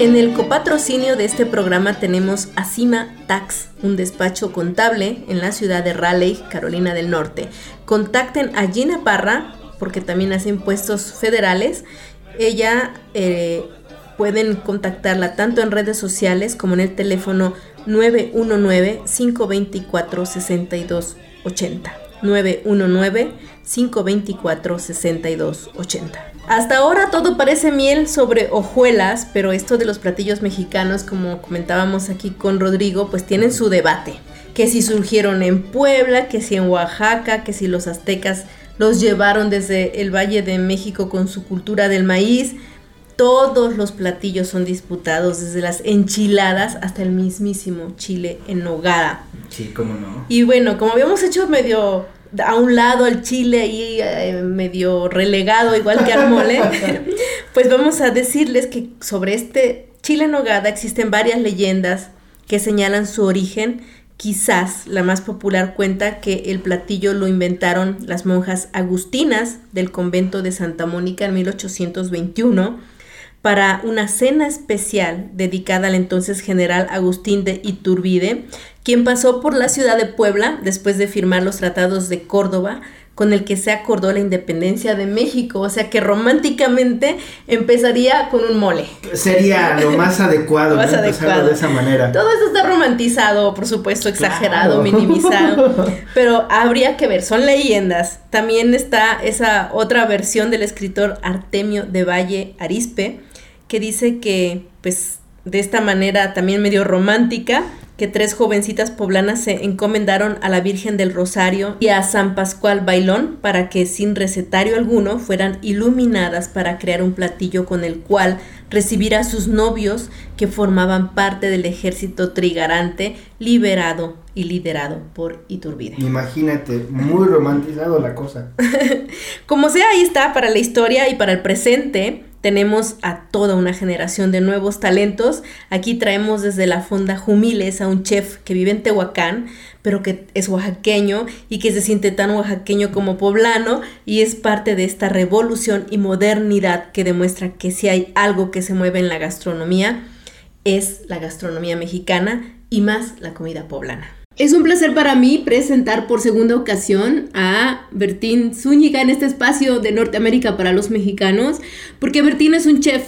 En el copatrocinio de este programa tenemos a Cima Tax, un despacho contable en la ciudad de Raleigh, Carolina del Norte. Contacten a Gina Parra, porque también hace impuestos federales. Ella eh, pueden contactarla tanto en redes sociales como en el teléfono 919-524-6280. 919-524-6280. Hasta ahora todo parece miel sobre hojuelas, pero esto de los platillos mexicanos, como comentábamos aquí con Rodrigo, pues tienen su debate. Que si surgieron en Puebla, que si en Oaxaca, que si los aztecas los llevaron desde el Valle de México con su cultura del maíz. Todos los platillos son disputados, desde las enchiladas hasta el mismísimo chile en nogada. Sí, cómo no. Y bueno, como habíamos hecho medio a un lado el chile ahí eh, medio relegado, igual que al mole, pues vamos a decirles que sobre este chile en nogada existen varias leyendas que señalan su origen. Quizás la más popular cuenta que el platillo lo inventaron las monjas agustinas del convento de Santa Mónica en 1821 para una cena especial dedicada al entonces general Agustín de Iturbide, quien pasó por la ciudad de Puebla después de firmar los tratados de Córdoba con el que se acordó la independencia de México, o sea que románticamente empezaría con un mole. Sería lo más adecuado, más adecuado. de esa manera. Todo eso está romantizado, por supuesto, exagerado, minimizado, pero habría que ver, son leyendas. También está esa otra versión del escritor Artemio de Valle Arispe, que dice que, pues, de esta manera también medio romántica, que tres jovencitas poblanas se encomendaron a la Virgen del Rosario y a San Pascual Bailón para que sin recetario alguno fueran iluminadas para crear un platillo con el cual recibir a sus novios que formaban parte del ejército trigarante liberado y liderado por Iturbide. Imagínate, muy romantizado la cosa. Como sea, ahí está para la historia y para el presente tenemos a toda una generación de nuevos talentos. Aquí traemos desde la Fonda Jumiles a un chef que vive en Tehuacán, pero que es oaxaqueño y que se siente tan oaxaqueño como poblano y es parte de esta revolución y modernidad que demuestra que si hay algo que se mueve en la gastronomía, es la gastronomía mexicana y más la comida poblana. Es un placer para mí presentar por segunda ocasión a Bertín Zúñiga en este espacio de Norteamérica para los mexicanos, porque Bertín es un chef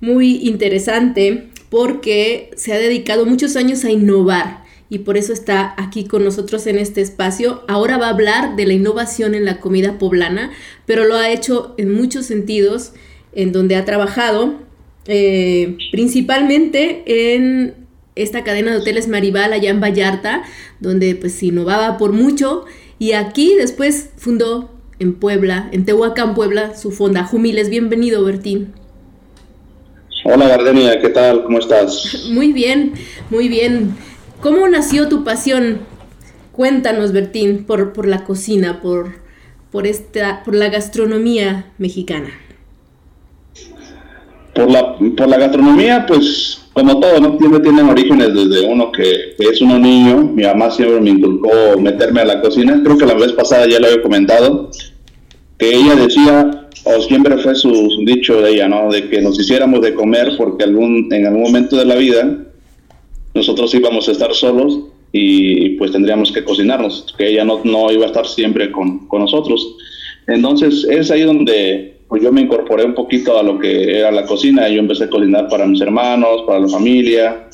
muy interesante porque se ha dedicado muchos años a innovar y por eso está aquí con nosotros en este espacio. Ahora va a hablar de la innovación en la comida poblana, pero lo ha hecho en muchos sentidos, en donde ha trabajado eh, principalmente en esta cadena de hoteles Maribal allá en Vallarta, donde pues innovaba por mucho. Y aquí después fundó en Puebla, en Tehuacán, Puebla, su fonda Jumiles. Bienvenido, Bertín. Hola, Gardenia, ¿qué tal? ¿Cómo estás? Muy bien, muy bien. ¿Cómo nació tu pasión? Cuéntanos, Bertín, por, por la cocina, por, por, esta, por la gastronomía mexicana. Por la, por la gastronomía, pues como todo, ¿no? Siempre tienen orígenes desde uno que, es uno niño. Mi mamá siempre me inculcó meterme a la cocina. Creo que la vez pasada ya lo había comentado, que ella decía, o siempre fue su, dicho de ella, ¿no? De que nos hiciéramos de comer porque algún, en algún momento de la vida nosotros íbamos a estar solos y pues tendríamos que cocinarnos, que ella no, no iba a estar siempre con, con nosotros. Entonces es ahí donde pues yo me incorporé un poquito a lo que era la cocina. Yo empecé a cocinar para mis hermanos, para la familia.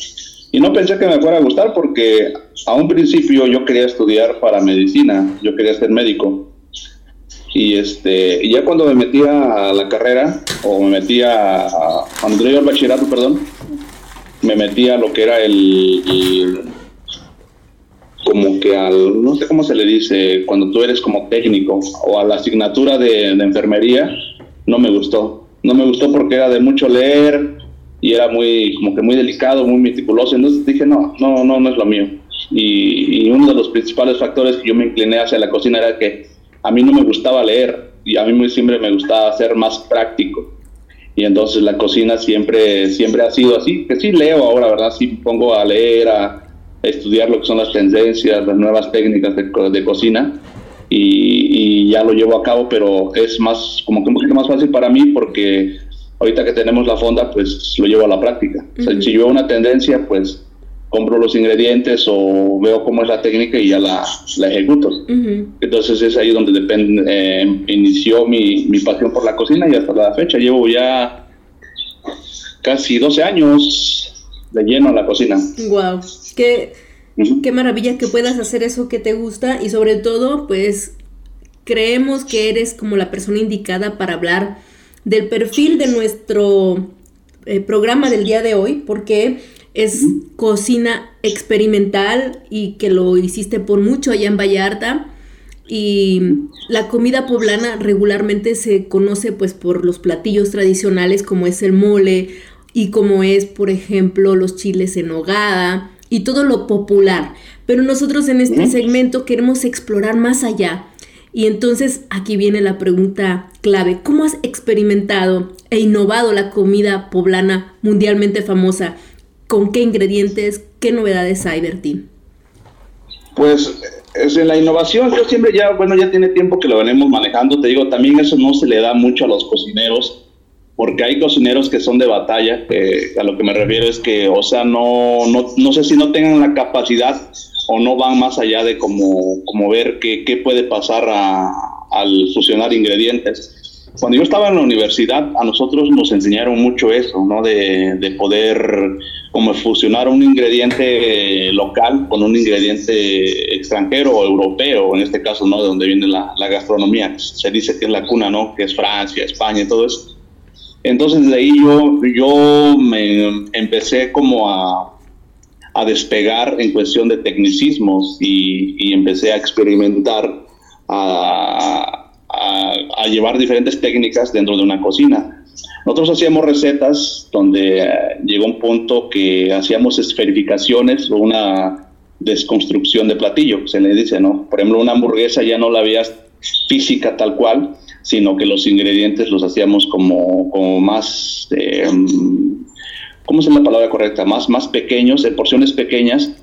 Y no pensé que me fuera a gustar porque a un principio yo quería estudiar para medicina, yo quería ser médico. Y este, y ya cuando me metía a la carrera, o me metía a, cuando el bachillerato, perdón, me metía a lo que era el, como que al, no sé cómo se le dice, cuando tú eres como técnico, o a la asignatura de enfermería, no me gustó. No me gustó porque era de mucho leer y era muy, como que muy delicado, muy meticuloso. Entonces dije, no, no, no, no es lo mío. y, uno de los principales factores que yo me incliné hacia la cocina era que a mí no me gustaba leer y a mí siempre me gustaba ser más práctico. Y entonces la cocina siempre, siempre ha sido así, que sí leo ahora, ¿verdad? Sí pongo a leer, a, estudiar lo que son las tendencias, las nuevas técnicas de, cocina y, y, ya lo llevo a cabo, pero es más, como que poquito más fácil para mí porque ahorita que tenemos la fonda, pues lo llevo a la práctica. o sea, si yo veo una tendencia, pues compro los ingredientes o veo cómo es la técnica y ya la, la ejecuto. Entonces es ahí donde depende, eh, inició mi, mi, pasión por la cocina y hasta la fecha llevo ya casi 12 años de lleno en la cocina. Wow, qué, qué maravilla que puedas hacer eso que te gusta y sobre todo pues creemos que eres como la persona indicada para hablar del perfil de nuestro eh, programa del día de hoy porque es cocina experimental y que lo hiciste por mucho allá en Vallarta. Y la comida poblana regularmente se conoce pues por los platillos tradicionales como es el mole y como es por ejemplo los chiles en hogada y todo lo popular. Pero nosotros en este segmento queremos explorar más allá. Y entonces aquí viene la pregunta clave. ¿Cómo has experimentado e innovado la comida poblana mundialmente famosa? ¿Con qué ingredientes? ¿Qué novedades hay, Bertín? Pues es en la innovación, yo siempre ya, bueno, ya tiene tiempo que lo venimos manejando, te digo, también eso no se le da mucho a los cocineros, porque hay cocineros que son de batalla, a lo que me refiero es que, o sea, no, no, no sé si no tengan la capacidad o no van más allá de como, como ver qué, qué puede pasar a, al fusionar ingredientes. Cuando yo estaba en la universidad, a nosotros nos enseñaron mucho eso, ¿no? De, de poder como fusionar un ingrediente local con un ingrediente extranjero o europeo, en este caso, ¿no? De donde viene la, la gastronomía. Se dice que es la cuna, ¿no? Que es Francia, España y todo eso. Entonces de ahí yo, yo me empecé como a, a despegar en cuestión de tecnicismos y, y empecé a experimentar, a, a, a llevar diferentes técnicas dentro de una cocina nosotros hacíamos recetas donde eh, llegó un punto que hacíamos esferificaciones o una desconstrucción de platillo, se le dice, ¿no? Por ejemplo, una hamburguesa ya no la veías física tal cual, sino que los ingredientes los hacíamos como, como más, eh, ¿cómo es la palabra correcta? Más, más pequeños, en porciones pequeñas,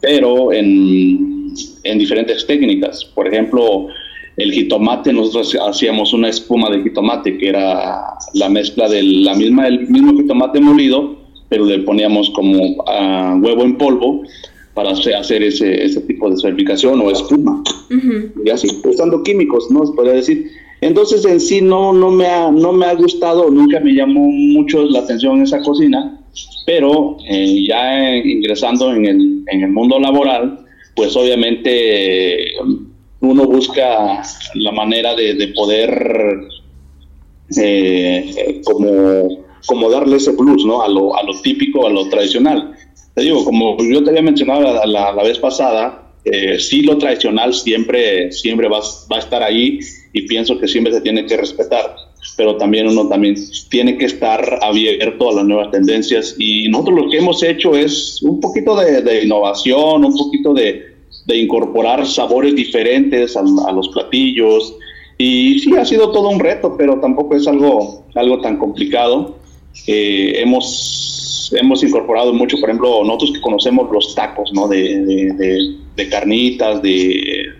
pero en, en diferentes técnicas. Por ejemplo, el jitomate, nosotros hacíamos una espuma de jitomate, que era la mezcla del la misma, el mismo jitomate molido, pero le poníamos como uh, huevo en polvo para hacer ese, ese tipo de certificación o espuma. Y así, usando químicos, ¿no? Se podría decir. Entonces en sí no, no, me ha, no me ha gustado, nunca me llamó mucho la atención esa cocina, pero eh, ya ingresando en el, en el mundo laboral, pues obviamente uno busca la manera de, poder eh, como, como darle ese plus ¿no? a, lo, a lo típico, a lo tradicional. Te digo, como yo te había mencionado la, la, vez pasada, eh, sí lo tradicional siempre, siempre va, va, a estar ahí y pienso que siempre se tiene que respetar, pero también uno también tiene que estar abierto a las nuevas tendencias y nosotros lo que hemos hecho es un poquito de, de innovación, un poquito de, de incorporar sabores diferentes a, los platillos. Y sí, ha sido todo un reto, pero tampoco es algo, algo tan complicado. Eh, hemos, hemos incorporado mucho, por ejemplo, nosotros que conocemos los tacos, ¿no? De, de, carnitas, de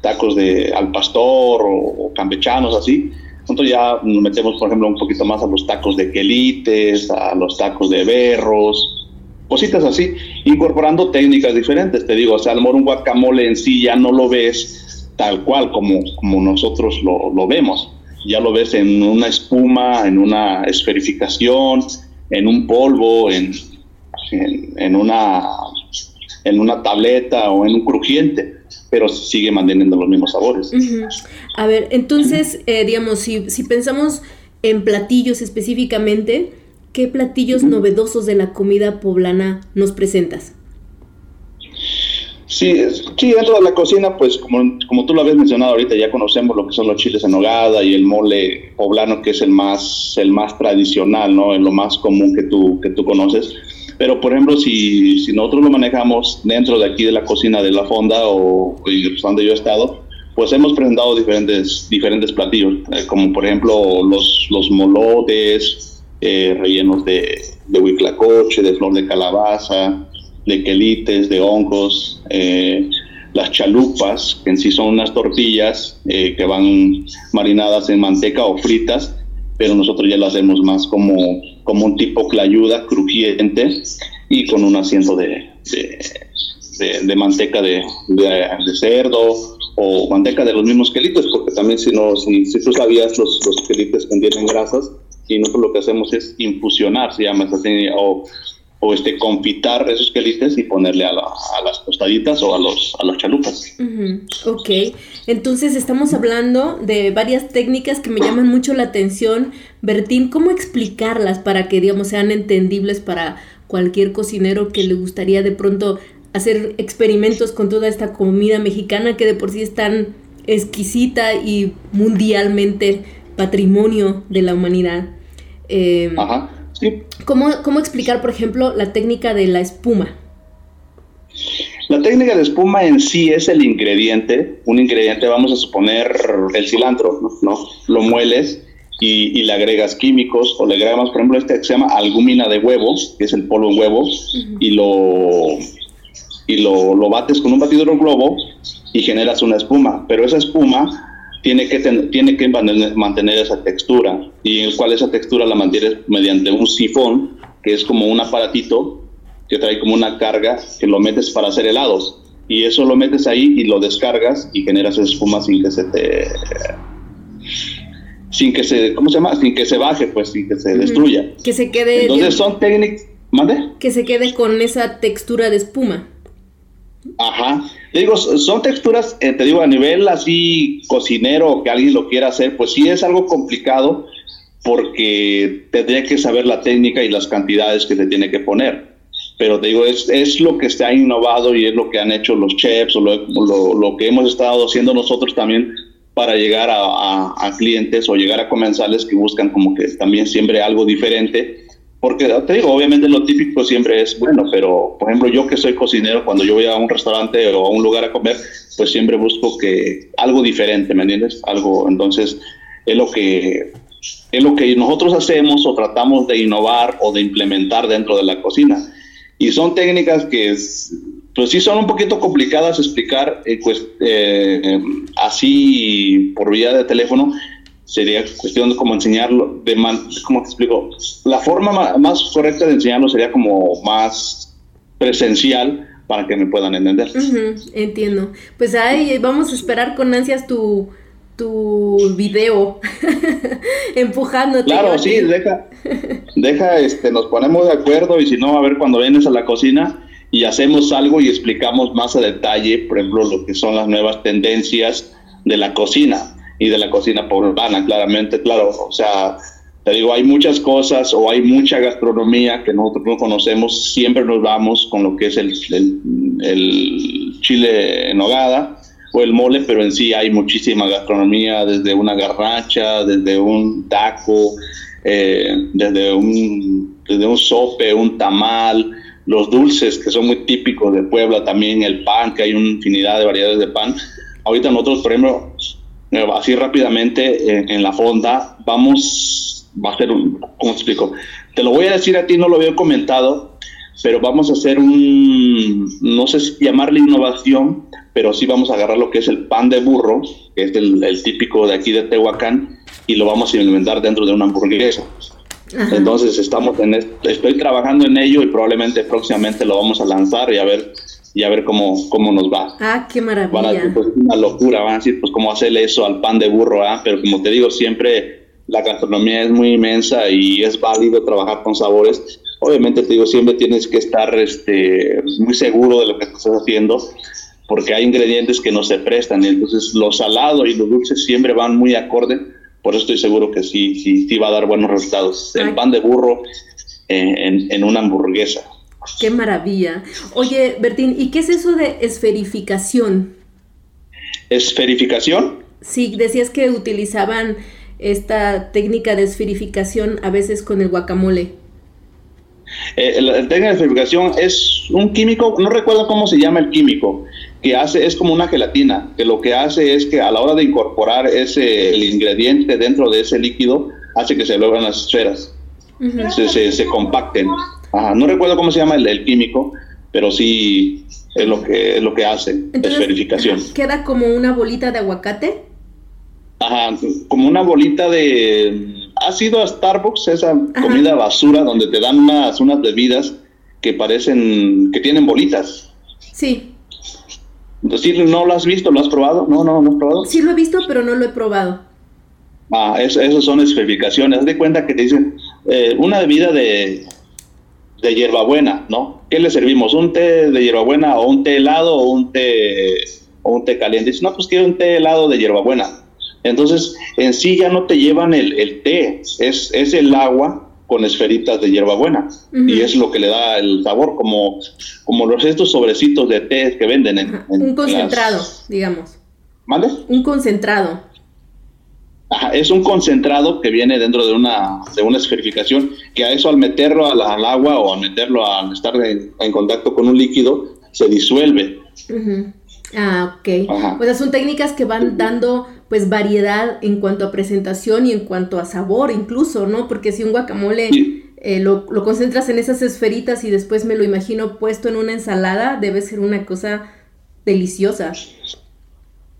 tacos de al pastor o, campechanos, así. Nosotros ya nos metemos, por ejemplo, un poquito más a los tacos de quelites, a los tacos de berros, cositas así, incorporando técnicas diferentes. Te digo, o sea, a lo un guacamole en sí ya no lo ves tal cual como, como nosotros lo, lo vemos. Ya lo ves en una espuma, en una esferificación, en un polvo, en, en, una, en una tableta o en un crujiente, pero sigue manteniendo los mismos sabores. A ver, entonces, eh, digamos, si, si pensamos en platillos específicamente, ¿qué platillos novedosos de la comida poblana nos presentas? Sí, sí, dentro de la cocina, pues como, como tú lo habías mencionado ahorita, ya conocemos lo que son los chiles en nogada y el mole poblano, que es el más, el más tradicional, ¿no? Es lo más común que tú, que tú conoces. Pero, por ejemplo, si, si nosotros lo manejamos dentro de aquí de la cocina de la fonda o, donde yo he estado, pues hemos presentado diferentes, diferentes platillos, eh, como por ejemplo los, los molotes eh, rellenos de, de huiclacoche, de flor de calabaza, de quelites, de hongos, eh, las chalupas, que en sí son unas tortillas eh, que van marinadas en manteca o fritas, pero nosotros ya las hacemos más como, como un tipo clayuda, crujiente y con un asiento de, de, manteca de, de, cerdo o manteca de los mismos quelites, porque también si, no, si, tú sabías, los, los quelites contienen grasas y nosotros lo que hacemos es infusionar, se llama así, o o este confitar esos quelites y ponerle a, las tostaditas o a los a las chalupas. Ok, entonces estamos hablando de varias técnicas que me llaman mucho la atención. Bertín, ¿cómo explicarlas para que digamos sean entendibles para cualquier cocinero que le gustaría de pronto hacer experimentos con toda esta comida mexicana que de por sí es tan exquisita y mundialmente patrimonio de la humanidad? Eh, Ajá ¿Cómo, explicar, por ejemplo, la técnica de la espuma? La técnica de espuma en sí es el ingrediente, un ingrediente, vamos a suponer el cilantro, ¿no? Lo mueles y, le agregas químicos o le agregas, por ejemplo, este que se llama albúmina de huevo, que es el polvo en huevo, y lo y lo, lo bates con un batidor globo y generas una espuma, pero esa espuma tiene que, tiene que mantener esa textura y el cual esa textura la mantienes mediante un sifón que es como un aparatito que trae como una carga que lo metes para hacer helados y eso lo metes ahí y lo descargas y generas espuma sin que se te sin que se ¿cómo se llama? sin que se baje pues sin que se destruya que se quede entonces son técnicas ¿Mande? que se quede con esa textura de espuma Ajá. Te digo, son texturas, eh, te digo, a nivel así cocinero, que alguien lo quiera hacer, pues sí es algo complicado porque tendría que saber la técnica y las cantidades que se tiene que poner. Pero te digo, es, es lo que se ha innovado y es lo que han hecho los chefs o lo, lo, que hemos estado haciendo nosotros también para llegar a, a, clientes o llegar a comensales que buscan como que también siempre algo diferente porque te digo, obviamente lo típico siempre es bueno, pero por ejemplo yo que soy cocinero, cuando yo voy a un restaurante o a un lugar a comer, pues siempre busco que algo diferente, ¿me entiendes? Algo, entonces es lo que es lo que nosotros hacemos o tratamos de innovar o de implementar dentro de la cocina. Y son técnicas que pues sí son un poquito complicadas explicar eh, pues, eh, así por vía de teléfono, sería cuestión de cómo enseñarlo, de man, ¿cómo te explico? La forma más, correcta de enseñarlo sería como más presencial para que me puedan entender. entiendo. Pues ahí vamos a esperar con ansias tu, tu video empujándote. Claro, sí, deja, deja, este, nos ponemos de acuerdo y si no, a ver cuando vienes a la cocina y hacemos algo y explicamos más a detalle, por ejemplo, lo que son las nuevas tendencias de la cocina y de la cocina poblana, claramente, claro, o sea, te digo, hay muchas cosas o hay mucha gastronomía que nosotros no conocemos, siempre nos vamos con lo que es el, el, chile en hogada o el mole, pero en sí hay muchísima gastronomía, desde una garracha, desde un taco, eh, desde, un, desde un sope, un tamal, los dulces que son muy típicos de Puebla, también el pan, que hay una infinidad de variedades de pan. Ahorita nosotros, por ejemplo, así rápidamente en, la fonda, vamos, va a ser un, ¿cómo te explico? Te lo voy a decir a ti, no lo había comentado, pero vamos a hacer un, no sé si llamarle innovación, pero sí vamos a agarrar lo que es el pan de burro, que es el, típico de aquí de Tehuacán, y lo vamos a implementar dentro de una hamburguesa. Entonces estamos en estoy trabajando en ello y probablemente próximamente lo vamos a lanzar y a ver y a ver cómo, cómo nos va. Ah, qué maravilla. pues, una locura, van a decir, pues cómo hacerle eso al pan de burro, ¿ah? Pero como te digo, siempre la gastronomía es muy inmensa y es válido trabajar con sabores. Obviamente te digo, siempre tienes que estar este, muy seguro de lo que estás haciendo porque hay ingredientes que no se prestan y entonces lo salado y los dulces siempre van muy acorde. Por eso estoy seguro que sí, sí, sí va a dar buenos resultados. El pan de burro en, en una hamburguesa. Qué maravilla. Oye, Bertín, ¿y qué es eso de esferificación? ¿Esferificación? Sí, decías que utilizaban esta técnica de esferificación a veces con el guacamole. Eh, el técnica de esferificación es un químico, no recuerdo cómo se llama el químico, que hace, es como una gelatina, que lo que hace es que a la hora de incorporar ese, el ingrediente dentro de ese líquido, hace que se logren las esferas, se, se, se compacten. Ajá, no recuerdo cómo se llama el, el químico, pero sí es lo que, es lo que hace, Entonces, esferificación. Queda como una bolita de aguacate. Ajá, como una bolita de... ¿Has ido a Starbucks, esa Ajá. comida basura donde te dan unas, unas bebidas que parecen, que tienen bolitas? Sí, ¿Sí, ¿No lo has visto? ¿Lo has probado? No, no, no has probado. sí lo he visto, pero no lo he probado. Ah, eso son esferificaciones. Haz de cuenta que te dicen eh, una bebida de, de hierbabuena, ¿no? ¿Qué le servimos? ¿Un té de hierbabuena o un té helado o un té, o un té caliente? Dices, no, pues quiero un té helado de hierbabuena. Entonces, en sí ya no te llevan el, el té, es, es el agua con esferitas de hierbabuena. Y es lo que le da el sabor, como, como los estos sobrecitos de té que venden en, Un concentrado, las- digamos. ¿Mande? Un concentrado. Ajá, es un concentrado que viene dentro de una, de una esferificación, que a eso al meterlo al, al agua o al meterlo al estar en, en contacto con un líquido, se disuelve. Ah, ok. Ajá. O sea, son técnicas que van dando pues variedad en cuanto a presentación y en cuanto a sabor incluso, ¿no? Porque si un guacamole Sí. eh, lo, lo concentras en esas esferitas y después me lo imagino puesto en una ensalada, debe ser una cosa deliciosa.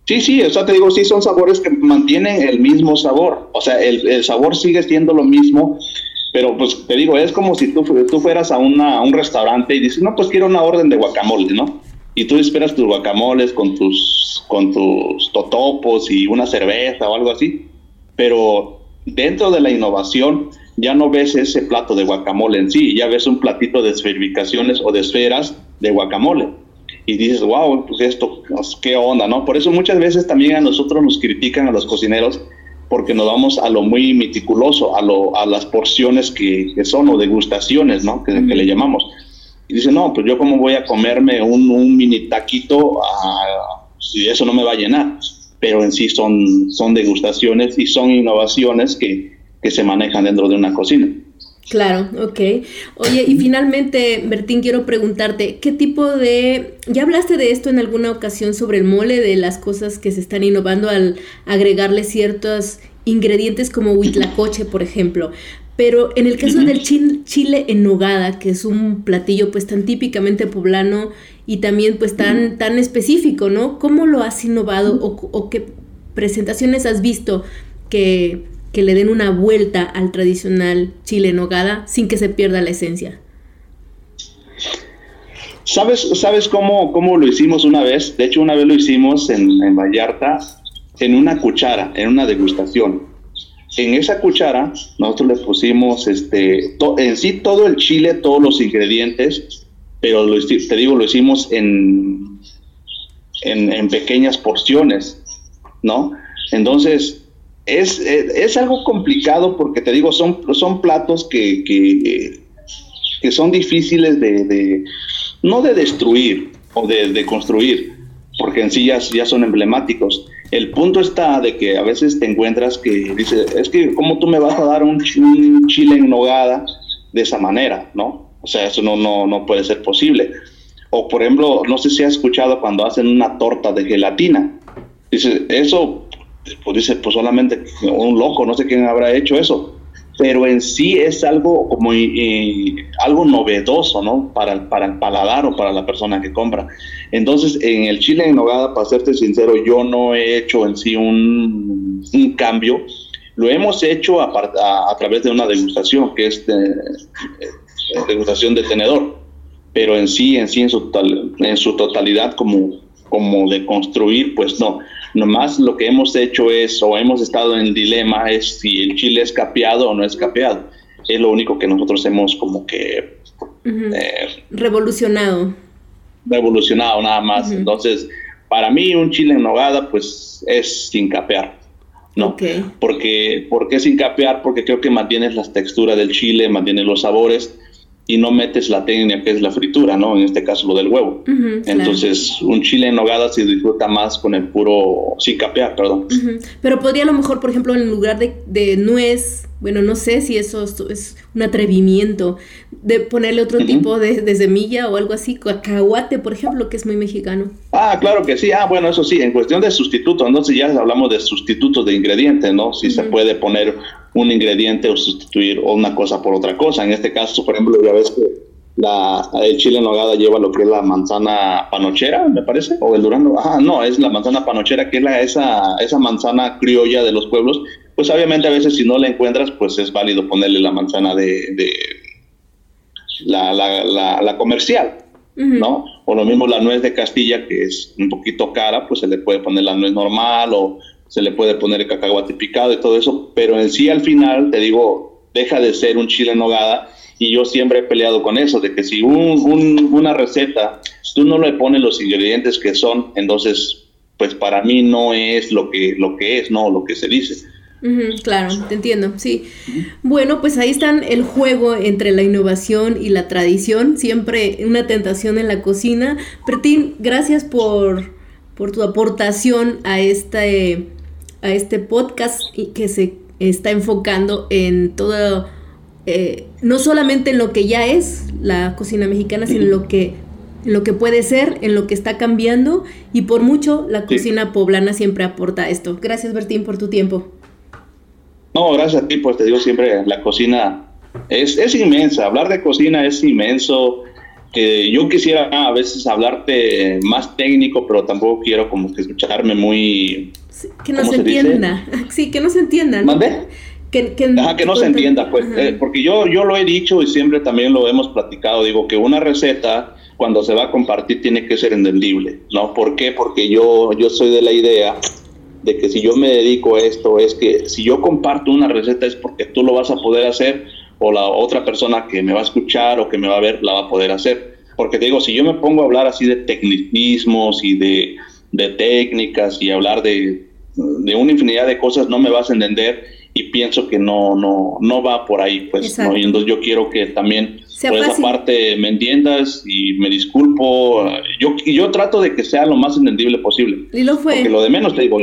Sí, sí, o sea, te digo, sí son sabores que mantienen el mismo sabor. O sea, el, sabor sigue siendo lo mismo, pero pues te digo, es como si tú, tú fueras a, una, a un restaurante y dices, no, pues quiero una orden de guacamole, ¿no? Y tú esperas tus guacamoles con tus, con tus totopos y una cerveza o algo así, pero dentro de la innovación ya no ves ese plato de guacamole en sí, ya ves un platito de esferificaciones o de esferas de guacamole y dices, wow, pues esto, pues, qué onda, ¿no? Por eso muchas veces también a nosotros nos critican a los cocineros porque nos vamos a lo muy meticuloso, a, lo, a las porciones que, que son o degustaciones, ¿no? Que, que le llamamos. Y dicen, no, pues yo cómo voy a comerme un, un mini taquito ah, si eso no me va a llenar. Pero en sí son, son degustaciones y son innovaciones que, que se manejan dentro de una cocina. Claro, ok. Oye, y finalmente, Bertín, quiero preguntarte, ¿qué tipo de... Ya hablaste de esto en alguna ocasión sobre el mole, de las cosas que se están innovando al agregarle ciertos ingredientes como huitlacoche, por ejemplo. Pero en el caso del chil- chile en nogada, que es un platillo pues tan típicamente poblano y también pues tan, tan específico, ¿no? ¿Cómo lo has innovado o, o qué presentaciones has visto que, que le den una vuelta al tradicional chile en nogada sin que se pierda la esencia? ¿Sabes, sabes cómo, cómo lo hicimos una vez? De hecho, una vez lo hicimos en, en Vallarta en una cuchara, en una degustación. En esa cuchara nosotros le pusimos este, to- en sí todo el chile, todos los ingredientes, pero lo, te digo, lo hicimos en, en, en pequeñas porciones, ¿no? Entonces, es, es, es algo complicado porque te digo, son, son platos que, que, que son difíciles de, de- no de destruir o de, de construir, porque en sí ya, ya son emblemáticos. El punto está de que a veces te encuentras que dices, es que ¿cómo tú me vas a dar un, un chile en nogada de esa manera? ¿No? O sea, eso no, no, no puede ser posible. O por ejemplo, no sé si has escuchado cuando hacen una torta de gelatina. Dice, eso, pues dice, pues solamente un loco, no sé quién habrá hecho eso. Pero en sí es algo como y- y algo novedoso, ¿no? Para, para el paladar o para la persona que compra. Entonces, en el chile en nogada, para serte sincero, yo no he hecho en sí un, un cambio. Lo hemos hecho a, a- a través de una degustación, que es eh, degustación de tenedor pero en sí, en sí, en su, en su totalidad como, como de construir, pues no. Nomás lo que hemos hecho es, o hemos estado en dilema, es si el chile es capeado o no es capeado. Es lo único que nosotros hemos como que Ujú. eh, Revolucionado. revolucionado nada más. Entonces, para mí un chile en nogada, pues es sin capear, ¿no? Ok. Porque, ¿Por qué sin capear? Porque creo que mantienes las texturas del chile, mantienes los sabores y no metes la técnica que es la fritura, ¿no? En este caso lo del huevo. Entonces, un chile en nogada se disfruta más con el puro, sin capear, perdón. Pero podría a lo mejor, por ejemplo, en lugar de, de nuez bueno, no sé si eso es- un atrevimiento de ponerle otro tipo de, de semilla o algo así, cacahuate, por ejemplo, que es muy mexicano. Ah, claro que sí. Ah, bueno, eso sí, en cuestión de sustituto, entonces ya hablamos de sustitutos de ingredientes, ¿no? Si se puede poner un ingrediente o sustituir una cosa por otra cosa. En este caso, por ejemplo, ya ves que la, el chile en nogada lleva lo que es la manzana panochera, me parece, o el durazno. Ah, no, es la manzana panochera, que es la, esa, esa manzana criolla de los pueblos. Pues obviamente a veces si no la encuentras, pues es válido ponerle la manzana de, de la, la, la, la comercial. ¿no? O lo mismo la nuez de Castilla, que es un poquito cara, pues se le puede poner la nuez normal o se le puede poner el cacahuate picado y todo eso, pero en sí al final, te digo, deja de ser un chile en nogada y yo siempre he peleado con eso, de que si un, un- una receta, tú no le pones los ingredientes que son, entonces, pues para mí no es lo que, lo que es, no lo que se dice. Claro, te entiendo, sí. Bueno, pues ahí están el juego entre la innovación y la tradición, siempre una tentación en la cocina. Bertín, gracias por, por tu aportación a este, a este podcast que se está enfocando en todo, eh, no solamente en lo que ya es la cocina mexicana, sino en lo que, en lo que puede ser, en lo que está cambiando y por mucho la Sí. cocina poblana siempre aporta esto. Gracias, Bertín, por tu tiempo. No, gracias a ti, pues te digo siempre, la cocina es, es inmensa, hablar de cocina es inmenso. que yo quisiera a veces hablarte más técnico, pero tampoco quiero como que escucharme muy... Sí, que no ¿Cómo se, se dice? entienda. Sí, que no se entienda. ¿no? ¿Mandé? Que, que, Ajá, que no se entienda, pues, eh, porque yo, yo lo he dicho y siempre también lo hemos platicado, digo que una receta cuando se va a compartir tiene que ser entendible, ¿no? ¿Por qué? Porque yo, yo soy de la idea de que si yo me dedico a esto es que si yo comparto una receta es porque tú lo vas a poder hacer o la otra persona que me va a escuchar o que me va a ver la va a poder hacer. Porque te digo, si yo me pongo a hablar así de tecnicismos y de, de técnicas y hablar de, de una infinidad de cosas, no me vas a entender y pienso que no, no, no va por ahí, pues. ¿no? Y entonces yo quiero que también Sea por esa parte me entiendas y me disculpo. Yo, y yo trato de que sea lo más entendible posible. Y lo fue. Porque lo de menos te digo,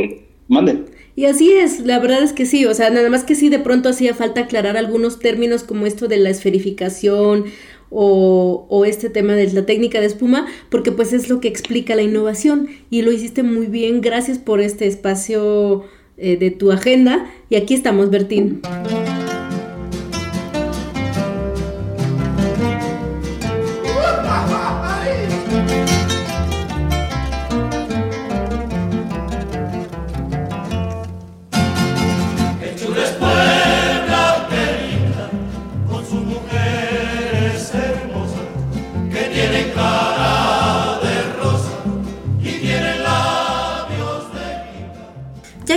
mande. Y así es, la verdad es que sí, o sea, nada más que sí de pronto hacía falta aclarar algunos términos como esto de la esferificación o, este tema de la técnica de espuma, porque pues es lo que explica la innovación y lo hiciste muy bien, gracias por este espacio eh, de tu agenda y aquí estamos, Bertín.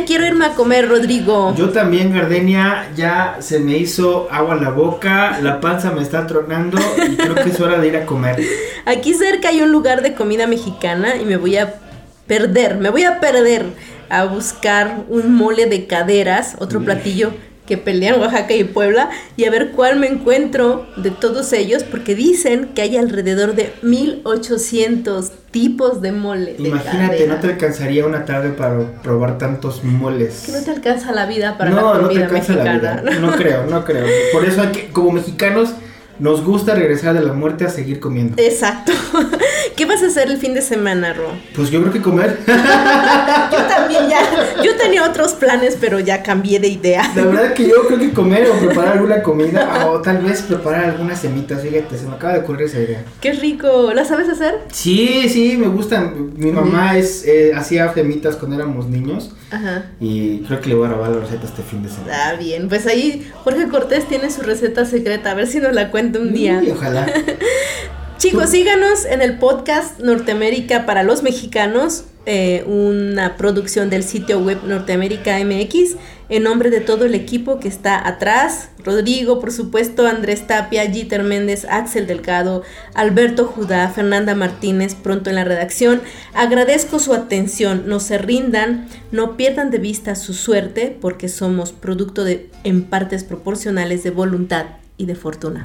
Ya quiero irme a comer, Rodrigo. Yo también, Gardenia, ya se me hizo agua en la boca, la panza me está tronando y creo que es hora de ir a comer. Aquí cerca hay un lugar de comida mexicana y me voy a perder, me voy a perder a buscar un mole de caderas, otro platillo que pelea en Oaxaca y Puebla, y a ver cuál me encuentro de todos ellos, porque dicen que hay alrededor de 1800 tipos de mole. Imagínate, no te alcanzaría una tarde para probar tantos moles. Que no te alcanza la vida para no, la no te comida alcanza la mexicana. vida. No creo, no creo. Por eso hay que, como mexicanos, nos gusta regresar de la muerte a seguir comiendo. Exacto. ¿Qué vas a hacer el fin de semana, Ro? Pues yo creo que comer. Yo también ya. Yo tenía otros planes, pero ya cambié de idea. La verdad que yo creo que comer o preparar alguna comida o tal vez preparar algunas semitas, fíjate, se me acaba de ocurrir esa idea. Qué rico. ¿La sabes hacer? Sí, sí, me gustan. Mi mamá es eh, hacía semitas cuando éramos niños Ajá. y creo que le voy a robar la receta este fin de semana. Ah, bien. Pues ahí Jorge Cortés tiene su receta secreta. A ver si nos la cuenta un día. Y ojalá. Chicos, síganos en el podcast Norteamérica para los mexicanos, eh, una producción del sitio web Norteamérica MX, en nombre de todo el equipo que está atrás, Rodrigo, por supuesto, Andrés Tapia, Jeter Méndez, Axel Delgado, Alberto Judá, Fernanda Martínez, pronto en la redacción. Agradezco su atención, no se rindan, no pierdan de vista su suerte, porque somos producto de, en partes proporcionales de voluntad y de fortuna.